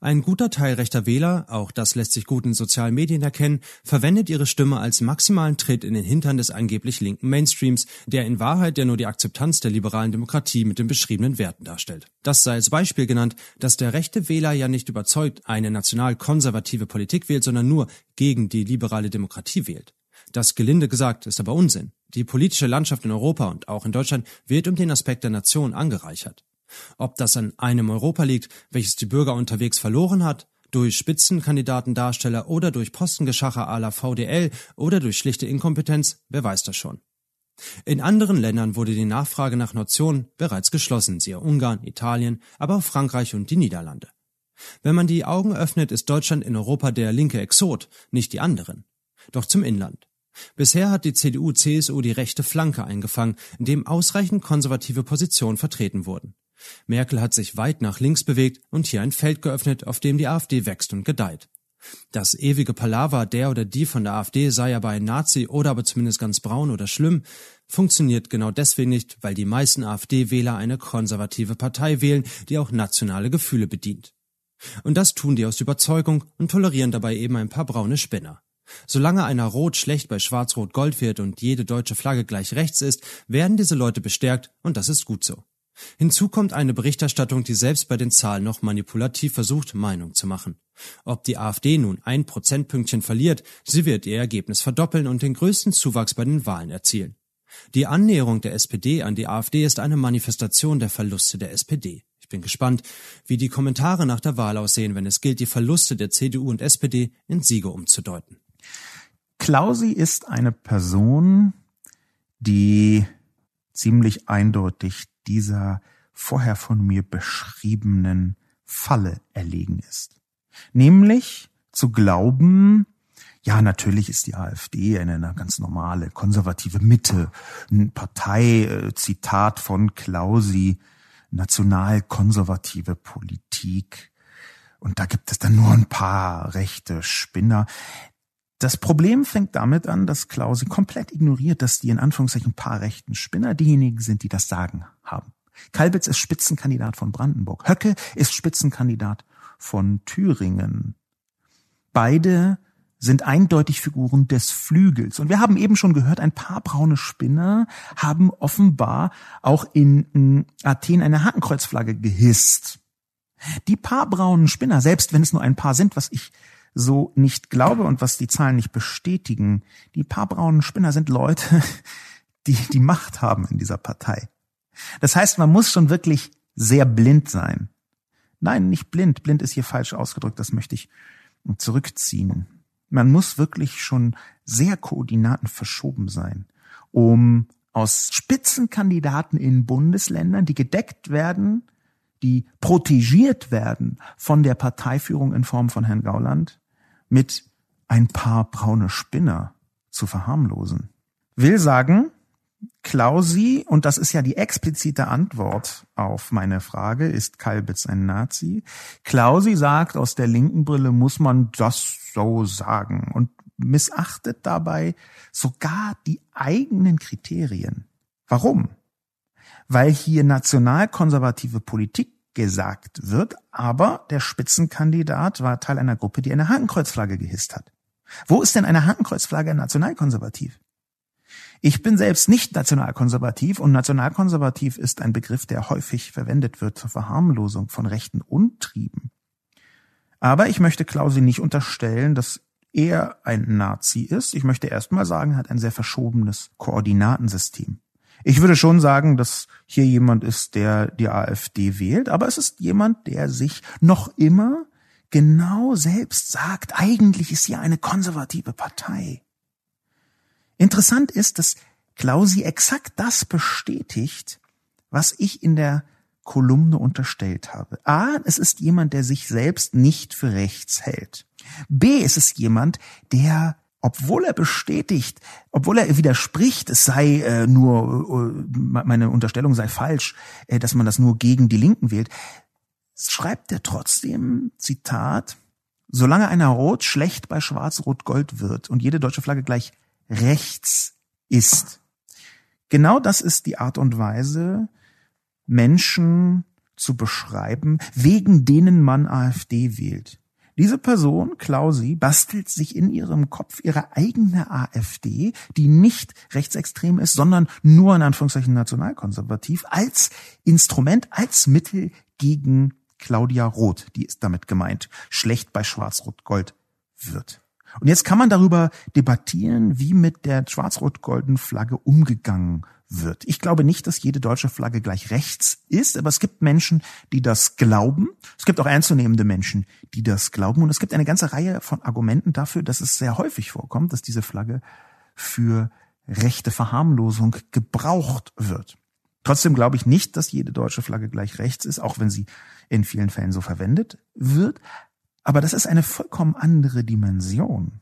Ein guter Teil rechter Wähler, auch das lässt sich gut in sozialen Medien erkennen, verwendet ihre Stimme als maximalen Tritt in den Hintern des angeblich linken Mainstreams, der in Wahrheit ja nur die Akzeptanz der liberalen Demokratie mit den beschriebenen Werten darstellt. Das sei als Beispiel genannt, dass der rechte Wähler ja nicht überzeugt eine national-konservative Politik wählt, sondern nur gegen die liberale Demokratie wählt. Das gelinde gesagt ist aber Unsinn. Die politische Landschaft in Europa und auch in Deutschland wird um den Aspekt der Nation angereichert. Ob das an einem Europa liegt, welches die Bürger unterwegs verloren hat, durch Spitzenkandidatendarsteller oder durch Postengeschacher à la VDL oder durch schlichte Inkompetenz, wer weiß das schon. In anderen Ländern wurde die Nachfrage nach Nationen bereits geschlossen, siehe Ungarn, Italien, aber auch Frankreich und die Niederlande. Wenn man die Augen öffnet, ist Deutschland in Europa der linke Exot, nicht die anderen. Doch zum Inland. Bisher hat die CDU-CSU die rechte Flanke eingefangen, in dem ausreichend konservative Positionen vertreten wurden. Merkel hat sich weit nach links bewegt und hier ein Feld geöffnet, auf dem die AfD wächst und gedeiht. Das ewige Palaver, der oder die von der AfD sei aber ein Nazi oder aber zumindest ganz braun oder schlimm, funktioniert genau deswegen nicht, weil die meisten AfD-Wähler eine konservative Partei wählen, die auch nationale Gefühle bedient. Und das tun die aus Überzeugung und tolerieren dabei eben ein paar braune Spinner. Solange einer Rot schlecht bei Schwarz-Rot-Gold wird und jede deutsche Flagge gleich rechts ist, werden diese Leute bestärkt und das ist gut so. Hinzu kommt eine Berichterstattung, die selbst bei den Zahlen noch manipulativ versucht, Meinung zu machen. Ob die AfD nun ein Prozentpünktchen verliert, sie wird ihr Ergebnis verdoppeln und den größten Zuwachs bei den Wahlen erzielen. Die Annäherung der SPD an die AfD ist eine Manifestation der Verluste der SPD. Ich bin gespannt, wie die Kommentare nach der Wahl aussehen, wenn es gilt, die Verluste der CDU und SPD in Siege umzudeuten. Klausi ist eine Person, die ziemlich eindeutig dieser vorher von mir beschriebenen Falle erlegen ist. Nämlich zu glauben, ja, natürlich ist die AfD eine, eine ganz normale konservative Mitte, eine Partei, äh, Zitat von Klausi, nationalkonservative Politik. Und da gibt es dann nur ein paar rechte Spinner. Das Problem fängt damit an, dass Klausi komplett ignoriert, dass die in Anführungszeichen paar rechten Spinner diejenigen sind, die das Sagen. Kalbitz ist Spitzenkandidat von Brandenburg. Höcke ist Spitzenkandidat von Thüringen. Beide sind eindeutig Figuren des Flügels. Und wir haben eben schon gehört, ein paar braune Spinner haben offenbar auch in Athen eine Hakenkreuzflagge gehisst. Die paar braunen Spinner, selbst wenn es nur ein paar sind, was ich so nicht glaube und was die Zahlen nicht bestätigen. Die paar braunen Spinner sind Leute, *laughs* die die Macht haben in dieser Partei. Das heißt, man muss schon wirklich sehr blind sein. Nein, nicht blind. Blind ist hier falsch ausgedrückt. Das möchte ich zurückziehen. Man muss wirklich schon sehr Koordinaten verschoben sein, um aus Spitzenkandidaten in Bundesländern, die gedeckt werden, die protegiert werden von der Parteiführung in Form von Herrn Gauland, mit ein paar braune Spinner zu verharmlosen. Will sagen, Klausi, und das ist ja die explizite Antwort auf meine Frage, ist Kalbitz ein Nazi? Klausi sagt, aus der linken Brille muss man das so sagen und missachtet dabei sogar die eigenen Kriterien. Warum? Weil hier nationalkonservative Politik gesagt wird, aber der Spitzenkandidat war Teil einer Gruppe, die eine Hakenkreuzflagge gehisst hat. Wo ist denn eine Hakenkreuzflagge nationalkonservativ? Ich bin selbst nicht nationalkonservativ und nationalkonservativ ist ein Begriff, der häufig verwendet wird zur Verharmlosung von rechten Untrieben. Aber ich möchte Klausi nicht unterstellen, dass er ein Nazi ist. Ich möchte erst mal sagen, er hat ein sehr verschobenes Koordinatensystem. Ich würde schon sagen, dass hier jemand ist, der die AfD wählt, aber es ist jemand, der sich noch immer genau selbst sagt, eigentlich ist hier eine konservative Partei. Interessant ist, dass Klausi exakt das bestätigt, was ich in der Kolumne unterstellt habe. A, es ist jemand, der sich selbst nicht für rechts hält. B, es ist jemand, der obwohl er bestätigt, obwohl er widerspricht, es sei äh, nur, äh, meine Unterstellung sei falsch, äh, dass man das nur gegen die Linken wählt, schreibt er trotzdem, Zitat, solange einer Rot schlecht bei Schwarz-Rot-Gold wird und jede deutsche Flagge gleich rechts ist. Genau das ist die Art und Weise, Menschen zu beschreiben, wegen denen man AfD wählt. Diese Person, Klausi, bastelt sich in ihrem Kopf ihre eigene AfD, die nicht rechtsextrem ist, sondern nur in Anführungszeichen nationalkonservativ, als Instrument, als Mittel gegen Claudia Roth, die ist damit gemeint, schlecht bei Schwarz-Rot-Gold wird. Und jetzt kann man darüber debattieren, wie mit der schwarz-rot-golden Flagge umgegangen wird. Ich glaube nicht, dass jede deutsche Flagge gleich rechts ist, aber es gibt Menschen, die das glauben. Es gibt auch ernstzunehmende Menschen, die das glauben. Und es gibt eine ganze Reihe von Argumenten dafür, dass es sehr häufig vorkommt, dass diese Flagge für rechte Verharmlosung gebraucht wird. Trotzdem glaube ich nicht, dass jede deutsche Flagge gleich rechts ist, auch wenn sie in vielen Fällen so verwendet wird. Aber das ist eine vollkommen andere Dimension.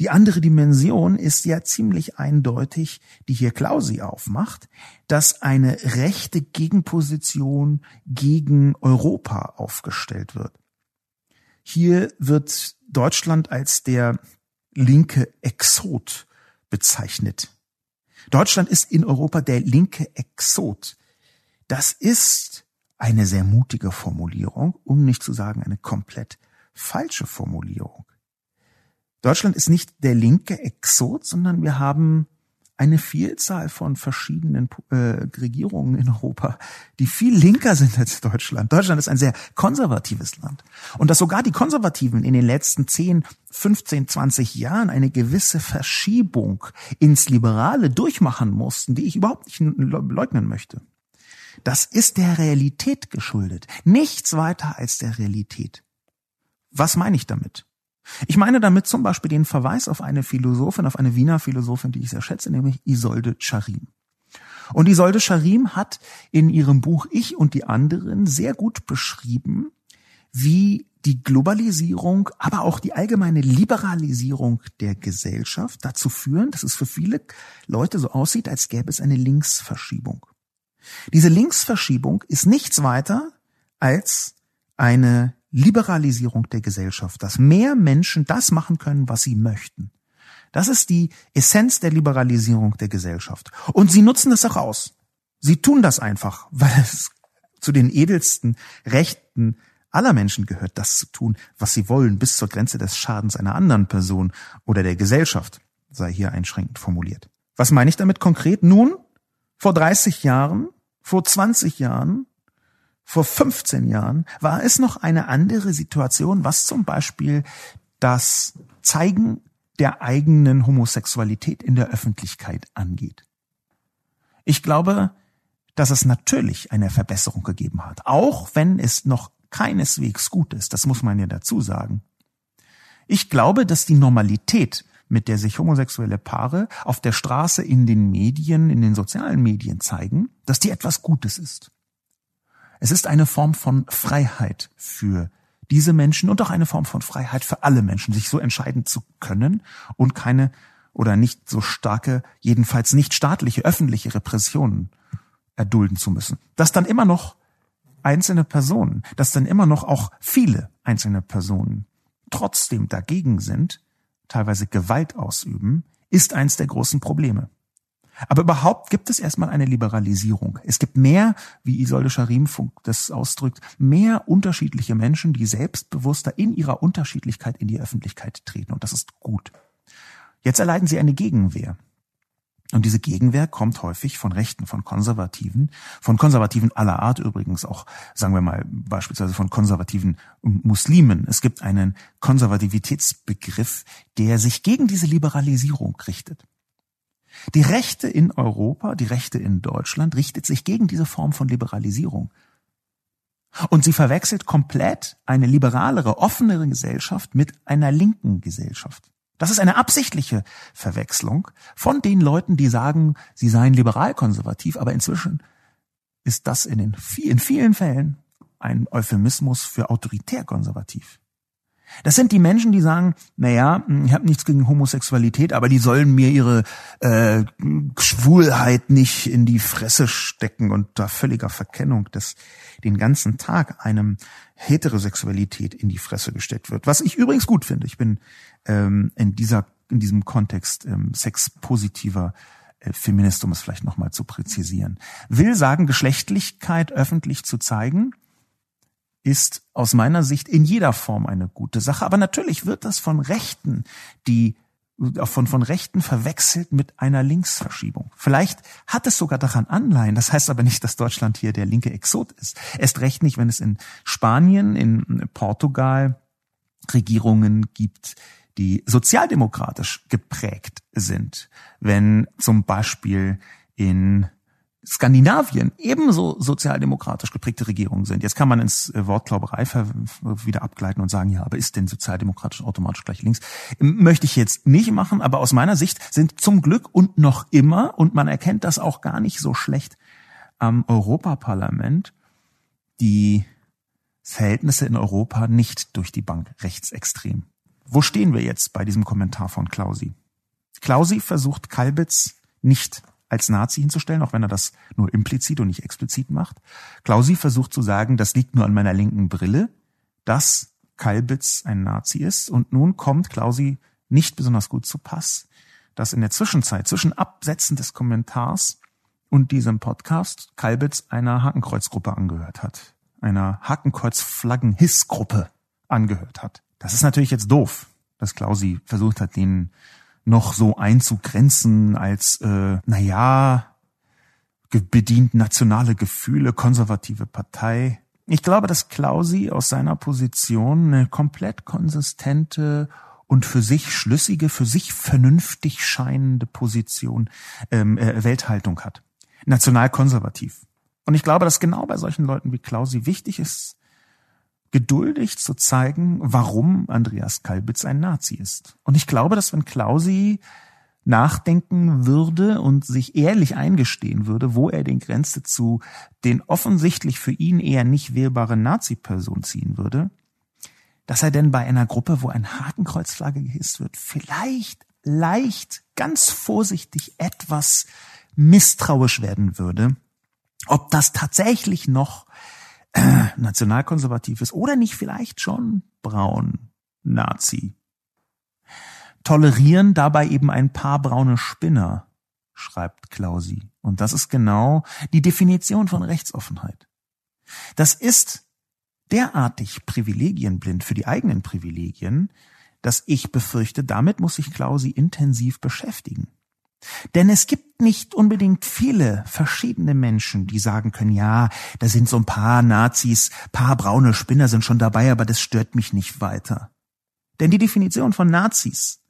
Die andere Dimension ist ja ziemlich eindeutig, die hier Klausi aufmacht, dass eine rechte Gegenposition gegen Europa aufgestellt wird. Hier wird Deutschland als der linke Exot bezeichnet. Deutschland ist in Europa der linke Exot. Das ist eine sehr mutige Formulierung, um nicht zu sagen eine komplett falsche Formulierung. Deutschland ist nicht der linke Exot, sondern wir haben eine Vielzahl von verschiedenen äh, Regierungen in Europa, die viel linker sind als Deutschland. Deutschland ist ein sehr konservatives Land. Und dass sogar die Konservativen in den letzten 10, 15, 20 Jahren eine gewisse Verschiebung ins Liberale durchmachen mussten, die ich überhaupt nicht leugnen möchte. Das ist der Realität geschuldet. Nichts weiter als der Realität. Was meine ich damit? Ich meine damit zum Beispiel den Verweis auf eine Philosophin, auf eine Wiener Philosophin, die ich sehr schätze, nämlich Isolde Charim. Und Isolde Charim hat in ihrem Buch Ich und die anderen sehr gut beschrieben, wie die Globalisierung, aber auch die allgemeine Liberalisierung der Gesellschaft dazu führen, dass es für viele Leute so aussieht, als gäbe es eine Linksverschiebung. Diese Linksverschiebung ist nichts weiter als eine Liberalisierung der Gesellschaft, dass mehr Menschen das machen können, was sie möchten. Das ist die Essenz der Liberalisierung der Gesellschaft. Und sie nutzen es auch aus. Sie tun das einfach, *laughs* weil es zu den edelsten Rechten aller Menschen gehört, das zu tun, was sie wollen, bis zur Grenze des Schadens einer anderen Person oder der Gesellschaft, sei hier einschränkend formuliert. Was meine ich damit konkret? Nun, vor 30 Jahren, vor 20 Jahren vor 15 Jahren war es noch eine andere Situation, was zum Beispiel das Zeigen der eigenen Homosexualität in der Öffentlichkeit angeht. Ich glaube, dass es natürlich eine Verbesserung gegeben hat, auch wenn es noch keineswegs gut ist, das muss man ja dazu sagen. Ich glaube, dass die Normalität, mit der sich homosexuelle Paare auf der Straße in den Medien, in den sozialen Medien zeigen, dass die etwas Gutes ist. Es ist eine Form von Freiheit für diese Menschen und auch eine Form von Freiheit für alle Menschen, sich so entscheiden zu können und keine oder nicht so starke, jedenfalls nicht staatliche, öffentliche Repressionen erdulden zu müssen. Dass dann immer noch einzelne Personen, dass dann immer noch auch viele einzelne Personen trotzdem dagegen sind, teilweise Gewalt ausüben, ist eins der großen Probleme. Aber überhaupt gibt es erstmal eine Liberalisierung. Es gibt mehr, wie Isolde Scharimfunk das ausdrückt, mehr unterschiedliche Menschen, die selbstbewusster in ihrer Unterschiedlichkeit in die Öffentlichkeit treten. Und das ist gut. Jetzt erleiden sie eine Gegenwehr. Und diese Gegenwehr kommt häufig von Rechten, von Konservativen, von Konservativen aller Art übrigens auch, sagen wir mal, beispielsweise von konservativen Muslimen. Es gibt einen Konservativitätsbegriff, der sich gegen diese Liberalisierung richtet. Die Rechte in Europa, die Rechte in Deutschland richtet sich gegen diese Form von Liberalisierung. Und sie verwechselt komplett eine liberalere, offenere Gesellschaft mit einer linken Gesellschaft. Das ist eine absichtliche Verwechslung von den Leuten, die sagen, sie seien liberal-konservativ, aber inzwischen ist das in, den, in vielen Fällen ein Euphemismus für autoritär-konservativ. Das sind die Menschen, die sagen, naja, hm, ich habe nichts gegen Homosexualität, aber die sollen mir ihre äh, Schwulheit nicht in die Fresse stecken und da völliger Verkennung, dass den ganzen Tag einem Heterosexualität in die Fresse gesteckt wird. Was ich übrigens gut finde. Ich bin ähm, in dieser in diesem Kontext ähm, sexpositiver äh, Feminist, um es vielleicht nochmal zu präzisieren, will sagen, Geschlechtlichkeit öffentlich zu zeigen, ist aus meiner Sicht in jeder Form eine gute Sache. Aber natürlich wird das von Rechten, die von, von Rechten verwechselt mit einer Linksverschiebung. Vielleicht hat es sogar daran Anleihen. Das heißt aber nicht, dass Deutschland hier der linke Exot ist. Erst recht nicht, wenn es in Spanien, in Portugal Regierungen gibt, die sozialdemokratisch geprägt sind. Wenn zum Beispiel in Skandinavien ebenso sozialdemokratisch geprägte Regierungen sind. Jetzt kann man ins äh, Wort Glauberei wieder abgleiten und sagen, ja, aber ist denn sozialdemokratisch automatisch gleich links? Möchte ich jetzt nicht machen, aber aus meiner Sicht sind zum Glück und noch immer, und man erkennt das auch gar nicht so schlecht am Europaparlament, die Verhältnisse in Europa nicht durch die Bank rechtsextrem. Wo stehen wir jetzt bei diesem Kommentar von Klausi? Klausi versucht Kalbitz nicht als Nazi hinzustellen, auch wenn er das nur implizit und nicht explizit macht. Klausi versucht zu sagen, das liegt nur an meiner linken Brille, dass Kalbitz ein Nazi ist. Und nun kommt Klausi nicht besonders gut zu Pass, dass in der Zwischenzeit, zwischen Absetzen des Kommentars und diesem Podcast, Kalbitz einer Hakenkreuzgruppe angehört hat. Einer Hakenkreuz-Flaggen-Hiss-Gruppe angehört hat. Das ist natürlich jetzt doof, dass Klausi versucht hat, den noch so einzugrenzen als, äh, naja, bedient nationale Gefühle, konservative Partei. Ich glaube, dass Klausi aus seiner Position eine komplett konsistente und für sich schlüssige, für sich vernünftig scheinende Position, ähm, äh, Welthaltung hat. Nationalkonservativ. Und ich glaube, dass genau bei solchen Leuten wie Klausi wichtig ist, geduldig zu zeigen, warum Andreas Kalbitz ein Nazi ist. Und ich glaube, dass wenn Klausi nachdenken würde und sich ehrlich eingestehen würde, wo er den Grenze zu den offensichtlich für ihn eher nicht wählbaren Nazi-Person ziehen würde, dass er denn bei einer Gruppe, wo ein Hakenkreuzflagge gehisst wird, vielleicht leicht, ganz vorsichtig etwas misstrauisch werden würde, ob das tatsächlich noch *clears throat* nationalkonservativ ist oder nicht vielleicht schon braun Nazi. Tolerieren dabei eben ein paar braune Spinner, schreibt Klausi. Und das ist genau die Definition von Rechtsoffenheit. Das ist derartig privilegienblind für die eigenen Privilegien, dass ich befürchte, damit muss sich Klausi intensiv beschäftigen. Denn es gibt nicht unbedingt viele verschiedene Menschen, die sagen können, ja, da sind so ein paar Nazis, paar braune Spinner sind schon dabei, aber das stört mich nicht weiter. Denn die Definition von Nazis,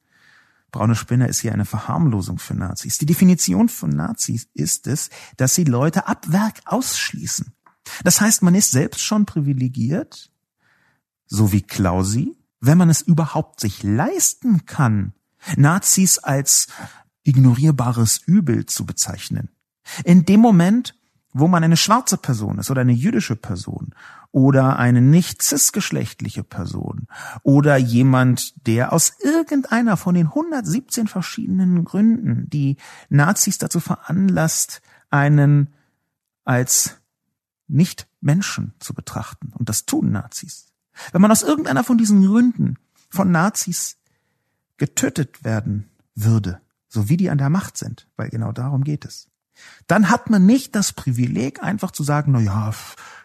braune Spinner ist hier eine Verharmlosung für Nazis. Die Definition von Nazis ist es, dass sie Leute ab Werk ausschließen. Das heißt, man ist selbst schon privilegiert, so wie Klausi, wenn man es überhaupt sich leisten kann, Nazis als ignorierbares Übel zu bezeichnen. In dem Moment, wo man eine schwarze Person ist oder eine jüdische Person oder eine nicht cisgeschlechtliche Person oder jemand, der aus irgendeiner von den 117 verschiedenen Gründen, die Nazis dazu veranlasst, einen als nicht Menschen zu betrachten. Und das tun Nazis. Wenn man aus irgendeiner von diesen Gründen von Nazis getötet werden würde, so wie die an der Macht sind, weil genau darum geht es. Dann hat man nicht das Privileg, einfach zu sagen, na ja,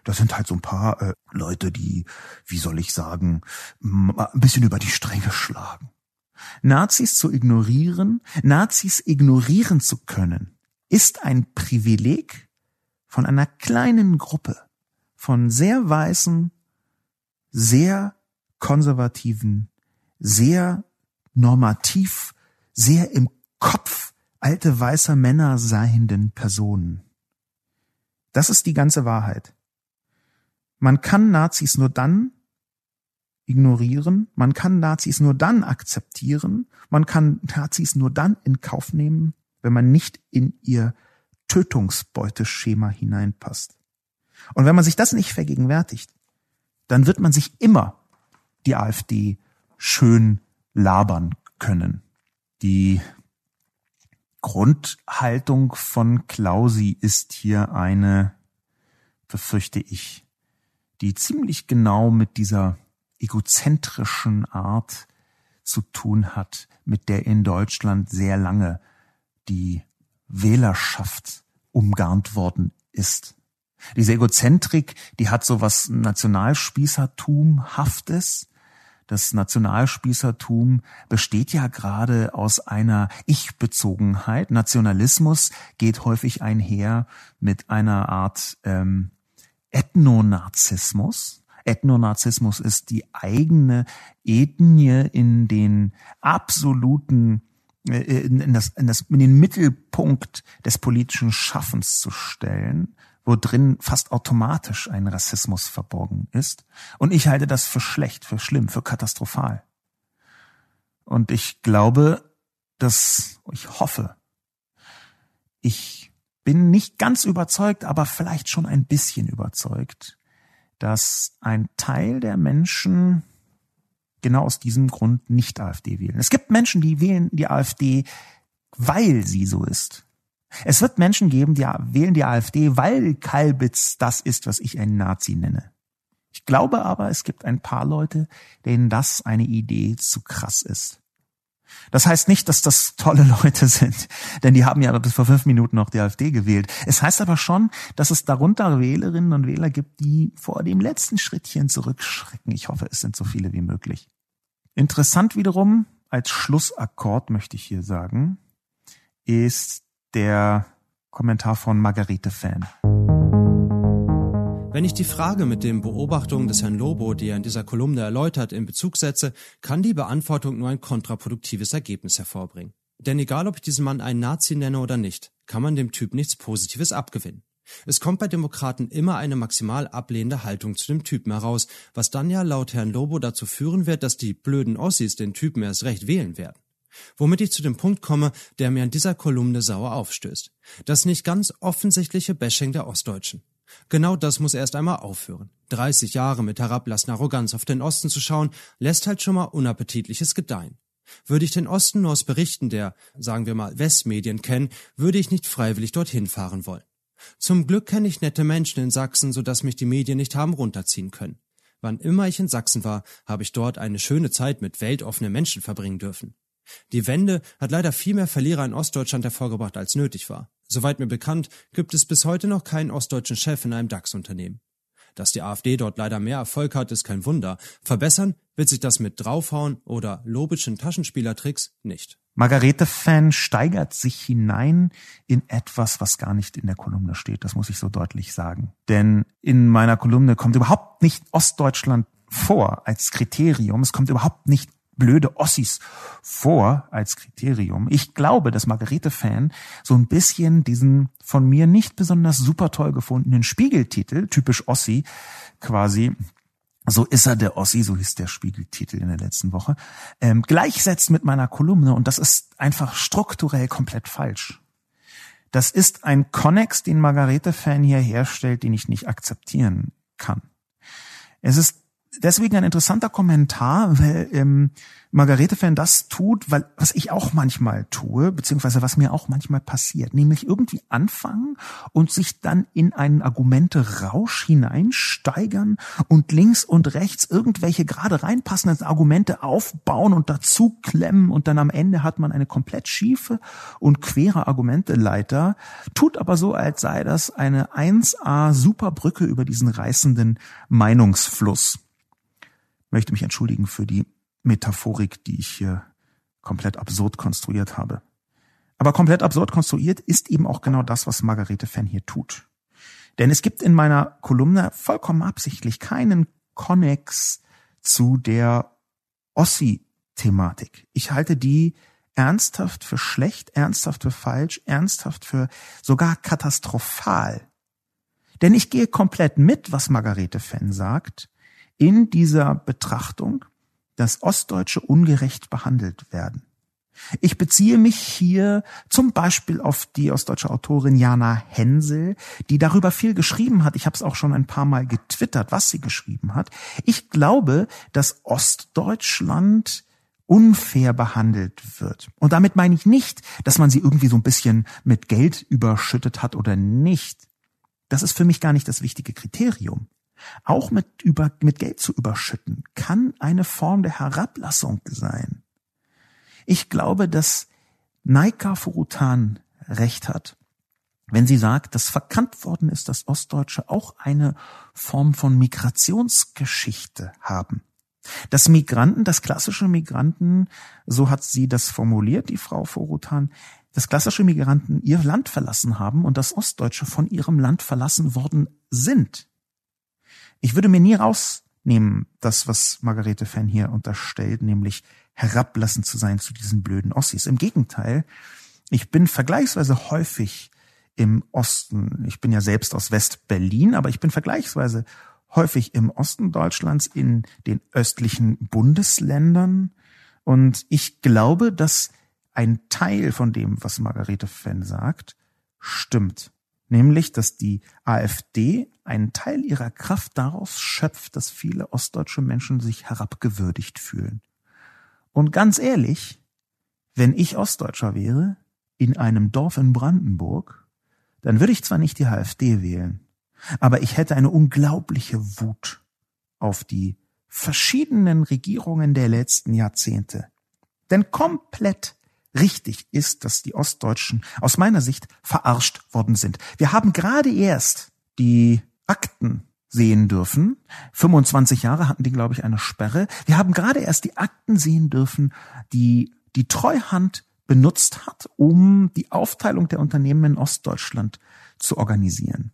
das sind halt so ein paar äh, Leute, die, wie soll ich sagen, ein bisschen über die Stränge schlagen. Nazis zu ignorieren, Nazis ignorieren zu können, ist ein Privileg von einer kleinen Gruppe von sehr weißen, sehr konservativen, sehr normativ, sehr im Kopf alte weißer Männer seienden Personen. Das ist die ganze Wahrheit. Man kann Nazis nur dann ignorieren, man kann Nazis nur dann akzeptieren, man kann Nazis nur dann in Kauf nehmen, wenn man nicht in ihr Tötungsbeuteschema hineinpasst. Und wenn man sich das nicht vergegenwärtigt, dann wird man sich immer die AfD schön labern können. Die Grundhaltung von Klausi ist hier eine, befürchte ich, die ziemlich genau mit dieser egozentrischen Art zu tun hat, mit der in Deutschland sehr lange die Wählerschaft umgarnt worden ist. Diese Egozentrik, die hat so was Nationalspießertumhaftes. Das Nationalspießertum besteht ja gerade aus einer Ich-Bezogenheit. Nationalismus geht häufig einher mit einer Art ähm, Ethnonarzismus. Ethnonarzismus ist die eigene Ethnie in den absoluten äh, in, das, in, das, in den Mittelpunkt des politischen Schaffens zu stellen, wo drin fast automatisch ein Rassismus verborgen ist. Und ich halte das für schlecht, für schlimm, für katastrophal. Und ich glaube, dass, ich hoffe, ich bin nicht ganz überzeugt, aber vielleicht schon ein bisschen überzeugt, dass ein Teil der Menschen genau aus diesem Grund nicht AfD wählen. Es gibt Menschen, die wählen die AfD, weil sie so ist. Es wird Menschen geben, die wählen die AfD, weil Kalbitz das ist, was ich ein Nazi nenne. Ich glaube aber, es gibt ein paar Leute, denen das eine Idee zu krass ist. Das heißt nicht, dass das tolle Leute sind, denn die haben ja bis vor fünf Minuten noch die AfD gewählt. Es heißt aber schon, dass es darunter Wählerinnen und Wähler gibt, die vor dem letzten Schrittchen zurückschrecken. Ich hoffe, es sind so viele wie möglich. Interessant wiederum, als Schlussakkord möchte ich hier sagen, ist der Kommentar von Margarete Fan. Wenn ich die Frage mit den Beobachtungen des Herrn Lobo, die er in dieser Kolumne erläutert, in Bezug setze, kann die Beantwortung nur ein kontraproduktives Ergebnis hervorbringen. Denn egal, ob ich diesen Mann einen Nazi nenne oder nicht, kann man dem Typ nichts Positives abgewinnen. Es kommt bei Demokraten immer eine maximal ablehnende Haltung zu dem Typen heraus, was dann ja laut Herrn Lobo dazu führen wird, dass die blöden Ossis den Typen erst recht wählen werden. Womit ich zu dem Punkt komme, der mir an dieser Kolumne sauer aufstößt. Das nicht ganz offensichtliche Bashing der Ostdeutschen. Genau das muss erst einmal aufhören. 30 Jahre mit herablassender Arroganz auf den Osten zu schauen, lässt halt schon mal unappetitliches gedeihen. Würde ich den Osten nur aus Berichten der, sagen wir mal, Westmedien kennen, würde ich nicht freiwillig dorthin fahren wollen. Zum Glück kenne ich nette Menschen in Sachsen, so dass mich die Medien nicht haben runterziehen können. Wann immer ich in Sachsen war, habe ich dort eine schöne Zeit mit weltoffenen Menschen verbringen dürfen. Die Wende hat leider viel mehr Verlierer in Ostdeutschland hervorgebracht, als nötig war. Soweit mir bekannt, gibt es bis heute noch keinen ostdeutschen Chef in einem DAX-Unternehmen. Dass die AfD dort leider mehr Erfolg hat, ist kein Wunder. Verbessern wird sich das mit Draufhauen oder lobischen Taschenspielertricks nicht. Margarete Fan steigert sich hinein in etwas, was gar nicht in der Kolumne steht. Das muss ich so deutlich sagen. Denn in meiner Kolumne kommt überhaupt nicht Ostdeutschland vor als Kriterium. Es kommt überhaupt nicht blöde Ossis vor als Kriterium. Ich glaube, dass Margarete Fan so ein bisschen diesen von mir nicht besonders super toll gefundenen Spiegeltitel, typisch Ossi, quasi so ist er der Ossi, so hieß der Spiegeltitel in der letzten Woche, ähm, gleichsetzt mit meiner Kolumne und das ist einfach strukturell komplett falsch. Das ist ein Connex, den Margarete-Fan hier herstellt, den ich nicht akzeptieren kann. Es ist deswegen ein interessanter Kommentar, weil ähm, Margarete Fan das tut, weil was ich auch manchmal tue, beziehungsweise was mir auch manchmal passiert, nämlich irgendwie anfangen und sich dann in einen Argumente-Rausch hineinsteigern und links und rechts irgendwelche gerade reinpassenden Argumente aufbauen und dazu klemmen und dann am Ende hat man eine komplett schiefe und quere Argumenteleiter, tut aber so, als sei das eine 1A Superbrücke über diesen reißenden Meinungsfluss möchte mich entschuldigen für die Metaphorik, die ich hier komplett absurd konstruiert habe. Aber komplett absurd konstruiert ist eben auch genau das, was Margarete Fenn hier tut. Denn es gibt in meiner Kolumne vollkommen absichtlich keinen Konnex zu der Ossi-Thematik. Ich halte die ernsthaft für schlecht, ernsthaft für falsch, ernsthaft für sogar katastrophal. Denn ich gehe komplett mit, was Margarete Fenn sagt, in dieser Betrachtung, dass Ostdeutsche ungerecht behandelt werden. Ich beziehe mich hier zum Beispiel auf die ostdeutsche Autorin Jana Hensel, die darüber viel geschrieben hat. Ich habe es auch schon ein paar Mal getwittert, was sie geschrieben hat. Ich glaube, dass Ostdeutschland unfair behandelt wird. Und damit meine ich nicht, dass man sie irgendwie so ein bisschen mit Geld überschüttet hat oder nicht. Das ist für mich gar nicht das wichtige Kriterium. Auch mit, über, mit Geld zu überschütten, kann eine Form der Herablassung sein. Ich glaube, dass Naika Furutan recht hat, wenn sie sagt, dass verkannt worden ist, dass Ostdeutsche auch eine Form von Migrationsgeschichte haben. Dass Migranten, das klassische Migranten, so hat sie das formuliert, die Frau Vorutan, dass klassische Migranten ihr Land verlassen haben und dass Ostdeutsche von ihrem Land verlassen worden sind. Ich würde mir nie rausnehmen, das, was Margarete Fenn hier unterstellt, nämlich herablassend zu sein zu diesen blöden Ossis. Im Gegenteil, ich bin vergleichsweise häufig im Osten. Ich bin ja selbst aus West-Berlin, aber ich bin vergleichsweise häufig im Osten Deutschlands in den östlichen Bundesländern. Und ich glaube, dass ein Teil von dem, was Margarete Fenn sagt, stimmt. Nämlich, dass die AfD einen Teil ihrer Kraft daraus schöpft, dass viele ostdeutsche Menschen sich herabgewürdigt fühlen. Und ganz ehrlich, wenn ich Ostdeutscher wäre, in einem Dorf in Brandenburg, dann würde ich zwar nicht die AfD wählen, aber ich hätte eine unglaubliche Wut auf die verschiedenen Regierungen der letzten Jahrzehnte. Denn komplett richtig ist, dass die Ostdeutschen aus meiner Sicht verarscht worden sind. Wir haben gerade erst die Akten sehen dürfen. 25 Jahre hatten die, glaube ich, eine Sperre. Wir haben gerade erst die Akten sehen dürfen, die die Treuhand benutzt hat, um die Aufteilung der Unternehmen in Ostdeutschland zu organisieren.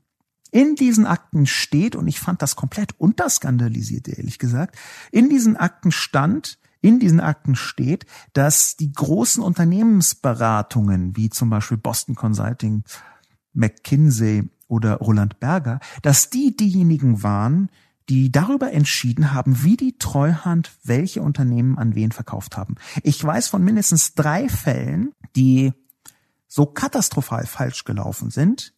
In diesen Akten steht, und ich fand das komplett unterskandalisiert, ehrlich gesagt, in diesen Akten stand, in diesen Akten steht, dass die großen Unternehmensberatungen, wie zum Beispiel Boston Consulting, McKinsey oder Roland Berger, dass die diejenigen waren, die darüber entschieden haben, wie die Treuhand welche Unternehmen an wen verkauft haben. Ich weiß von mindestens drei Fällen, die so katastrophal falsch gelaufen sind,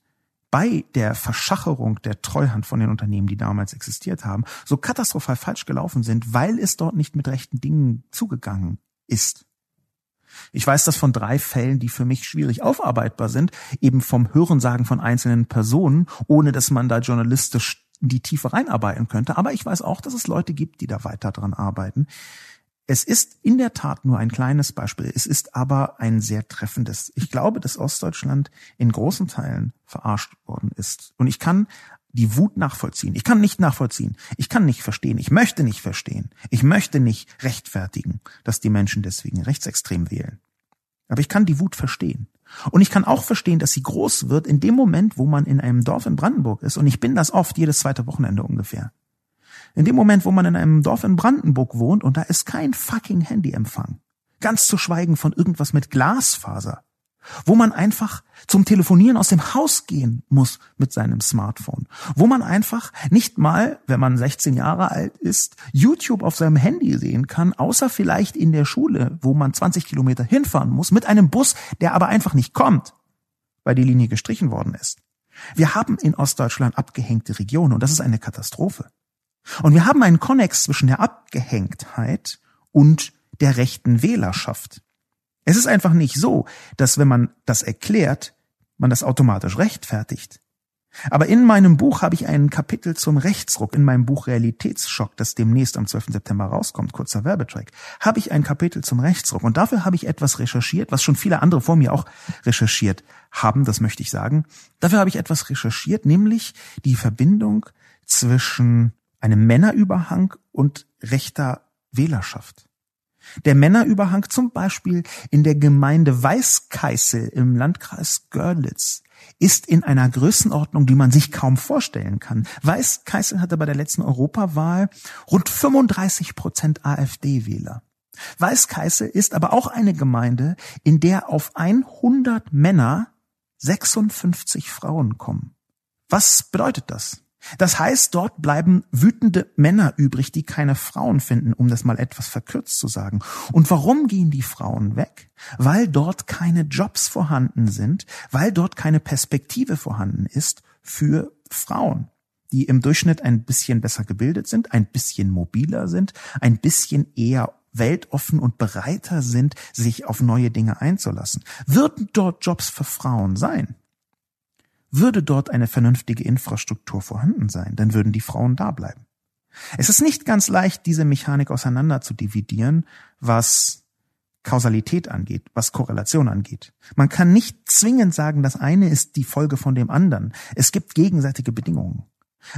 bei der Verschacherung der Treuhand von den Unternehmen, die damals existiert haben, so katastrophal falsch gelaufen sind, weil es dort nicht mit rechten Dingen zugegangen ist. Ich weiß das von drei Fällen, die für mich schwierig aufarbeitbar sind, eben vom Hörensagen von einzelnen Personen, ohne dass man da journalistisch in die Tiefe reinarbeiten könnte. Aber ich weiß auch, dass es Leute gibt, die da weiter dran arbeiten. Es ist in der Tat nur ein kleines Beispiel. Es ist aber ein sehr treffendes. Ich glaube, dass Ostdeutschland in großen Teilen verarscht worden ist. Und ich kann die Wut nachvollziehen. Ich kann nicht nachvollziehen. Ich kann nicht verstehen. Ich möchte nicht verstehen. Ich möchte nicht rechtfertigen, dass die Menschen deswegen rechtsextrem wählen. Aber ich kann die Wut verstehen. Und ich kann auch verstehen, dass sie groß wird in dem Moment, wo man in einem Dorf in Brandenburg ist. Und ich bin das oft jedes zweite Wochenende ungefähr. In dem Moment, wo man in einem Dorf in Brandenburg wohnt und da ist kein fucking Handyempfang. Ganz zu schweigen von irgendwas mit Glasfaser wo man einfach zum Telefonieren aus dem Haus gehen muss mit seinem Smartphone, wo man einfach nicht mal, wenn man 16 Jahre alt ist, YouTube auf seinem Handy sehen kann, außer vielleicht in der Schule, wo man 20 Kilometer hinfahren muss, mit einem Bus, der aber einfach nicht kommt, weil die Linie gestrichen worden ist. Wir haben in Ostdeutschland abgehängte Regionen und das ist eine Katastrophe. Und wir haben einen Konnex zwischen der Abgehängtheit und der rechten Wählerschaft. Es ist einfach nicht so, dass wenn man das erklärt, man das automatisch rechtfertigt. Aber in meinem Buch habe ich ein Kapitel zum Rechtsruck. In meinem Buch Realitätsschock, das demnächst am 12. September rauskommt, kurzer Werbetrack, habe ich ein Kapitel zum Rechtsruck. Und dafür habe ich etwas recherchiert, was schon viele andere vor mir auch recherchiert haben, das möchte ich sagen. Dafür habe ich etwas recherchiert, nämlich die Verbindung zwischen einem Männerüberhang und rechter Wählerschaft. Der Männerüberhang zum Beispiel in der Gemeinde Weißkeißel im Landkreis Görlitz ist in einer Größenordnung, die man sich kaum vorstellen kann. Weißkeißel hatte bei der letzten Europawahl rund 35 Prozent AfD-Wähler. Weißkeißel ist aber auch eine Gemeinde, in der auf 100 Männer 56 Frauen kommen. Was bedeutet das? Das heißt, dort bleiben wütende Männer übrig, die keine Frauen finden, um das mal etwas verkürzt zu sagen. Und warum gehen die Frauen weg? Weil dort keine Jobs vorhanden sind, weil dort keine Perspektive vorhanden ist für Frauen, die im Durchschnitt ein bisschen besser gebildet sind, ein bisschen mobiler sind, ein bisschen eher weltoffen und bereiter sind, sich auf neue Dinge einzulassen. Würden dort Jobs für Frauen sein, würde dort eine vernünftige Infrastruktur vorhanden sein, dann würden die Frauen da bleiben. Es ist nicht ganz leicht, diese Mechanik auseinander zu dividieren, was Kausalität angeht, was Korrelation angeht. Man kann nicht zwingend sagen, das eine ist die Folge von dem anderen. Es gibt gegenseitige Bedingungen.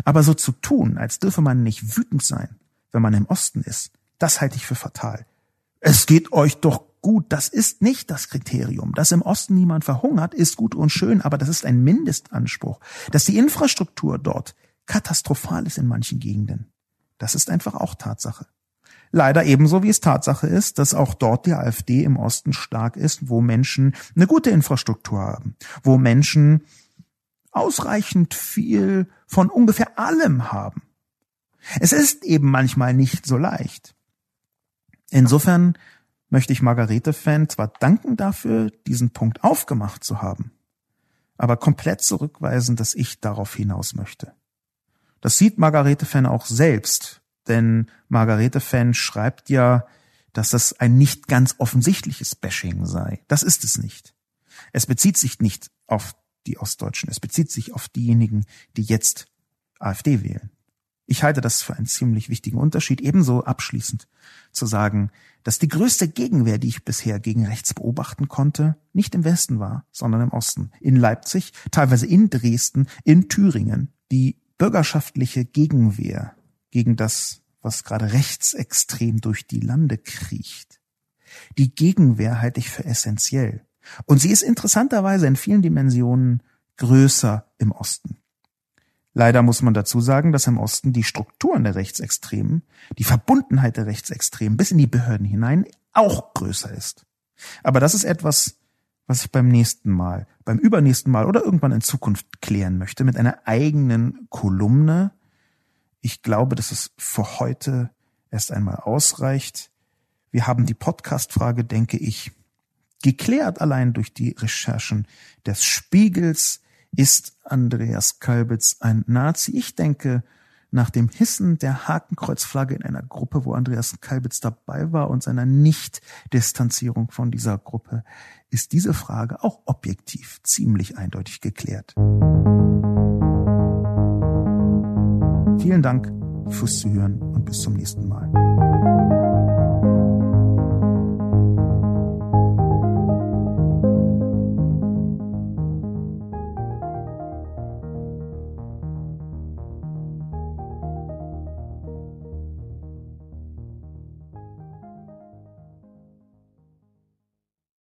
Aber so zu tun, als dürfe man nicht wütend sein, wenn man im Osten ist, das halte ich für fatal. Es geht euch doch gut, das ist nicht das Kriterium. Dass im Osten niemand verhungert, ist gut und schön, aber das ist ein Mindestanspruch. Dass die Infrastruktur dort katastrophal ist in manchen Gegenden, das ist einfach auch Tatsache. Leider ebenso wie es Tatsache ist, dass auch dort die AfD im Osten stark ist, wo Menschen eine gute Infrastruktur haben, wo Menschen ausreichend viel von ungefähr allem haben. Es ist eben manchmal nicht so leicht. Insofern möchte ich Margarete-Fan zwar danken dafür, diesen Punkt aufgemacht zu haben, aber komplett zurückweisen, dass ich darauf hinaus möchte. Das sieht Margarete-Fan auch selbst, denn Margarete-Fan schreibt ja, dass das ein nicht ganz offensichtliches Bashing sei. Das ist es nicht. Es bezieht sich nicht auf die Ostdeutschen, es bezieht sich auf diejenigen, die jetzt AfD wählen. Ich halte das für einen ziemlich wichtigen Unterschied, ebenso abschließend zu sagen, dass die größte Gegenwehr, die ich bisher gegen rechts beobachten konnte, nicht im Westen war, sondern im Osten. In Leipzig, teilweise in Dresden, in Thüringen. Die bürgerschaftliche Gegenwehr gegen das, was gerade rechtsextrem durch die Lande kriecht. Die Gegenwehr halte ich für essentiell. Und sie ist interessanterweise in vielen Dimensionen größer im Osten. Leider muss man dazu sagen, dass im Osten die Strukturen der Rechtsextremen, die Verbundenheit der Rechtsextremen bis in die Behörden hinein auch größer ist. Aber das ist etwas, was ich beim nächsten Mal, beim übernächsten Mal oder irgendwann in Zukunft klären möchte mit einer eigenen Kolumne. Ich glaube, dass es für heute erst einmal ausreicht. Wir haben die Podcast-Frage, denke ich, geklärt allein durch die Recherchen des Spiegels, ist Andreas Kalbitz ein Nazi? Ich denke, nach dem Hissen der Hakenkreuzflagge in einer Gruppe, wo Andreas Kalbitz dabei war und seiner Nicht-Distanzierung von dieser Gruppe, ist diese Frage auch objektiv ziemlich eindeutig geklärt. Vielen Dank fürs Zuhören und bis zum nächsten Mal.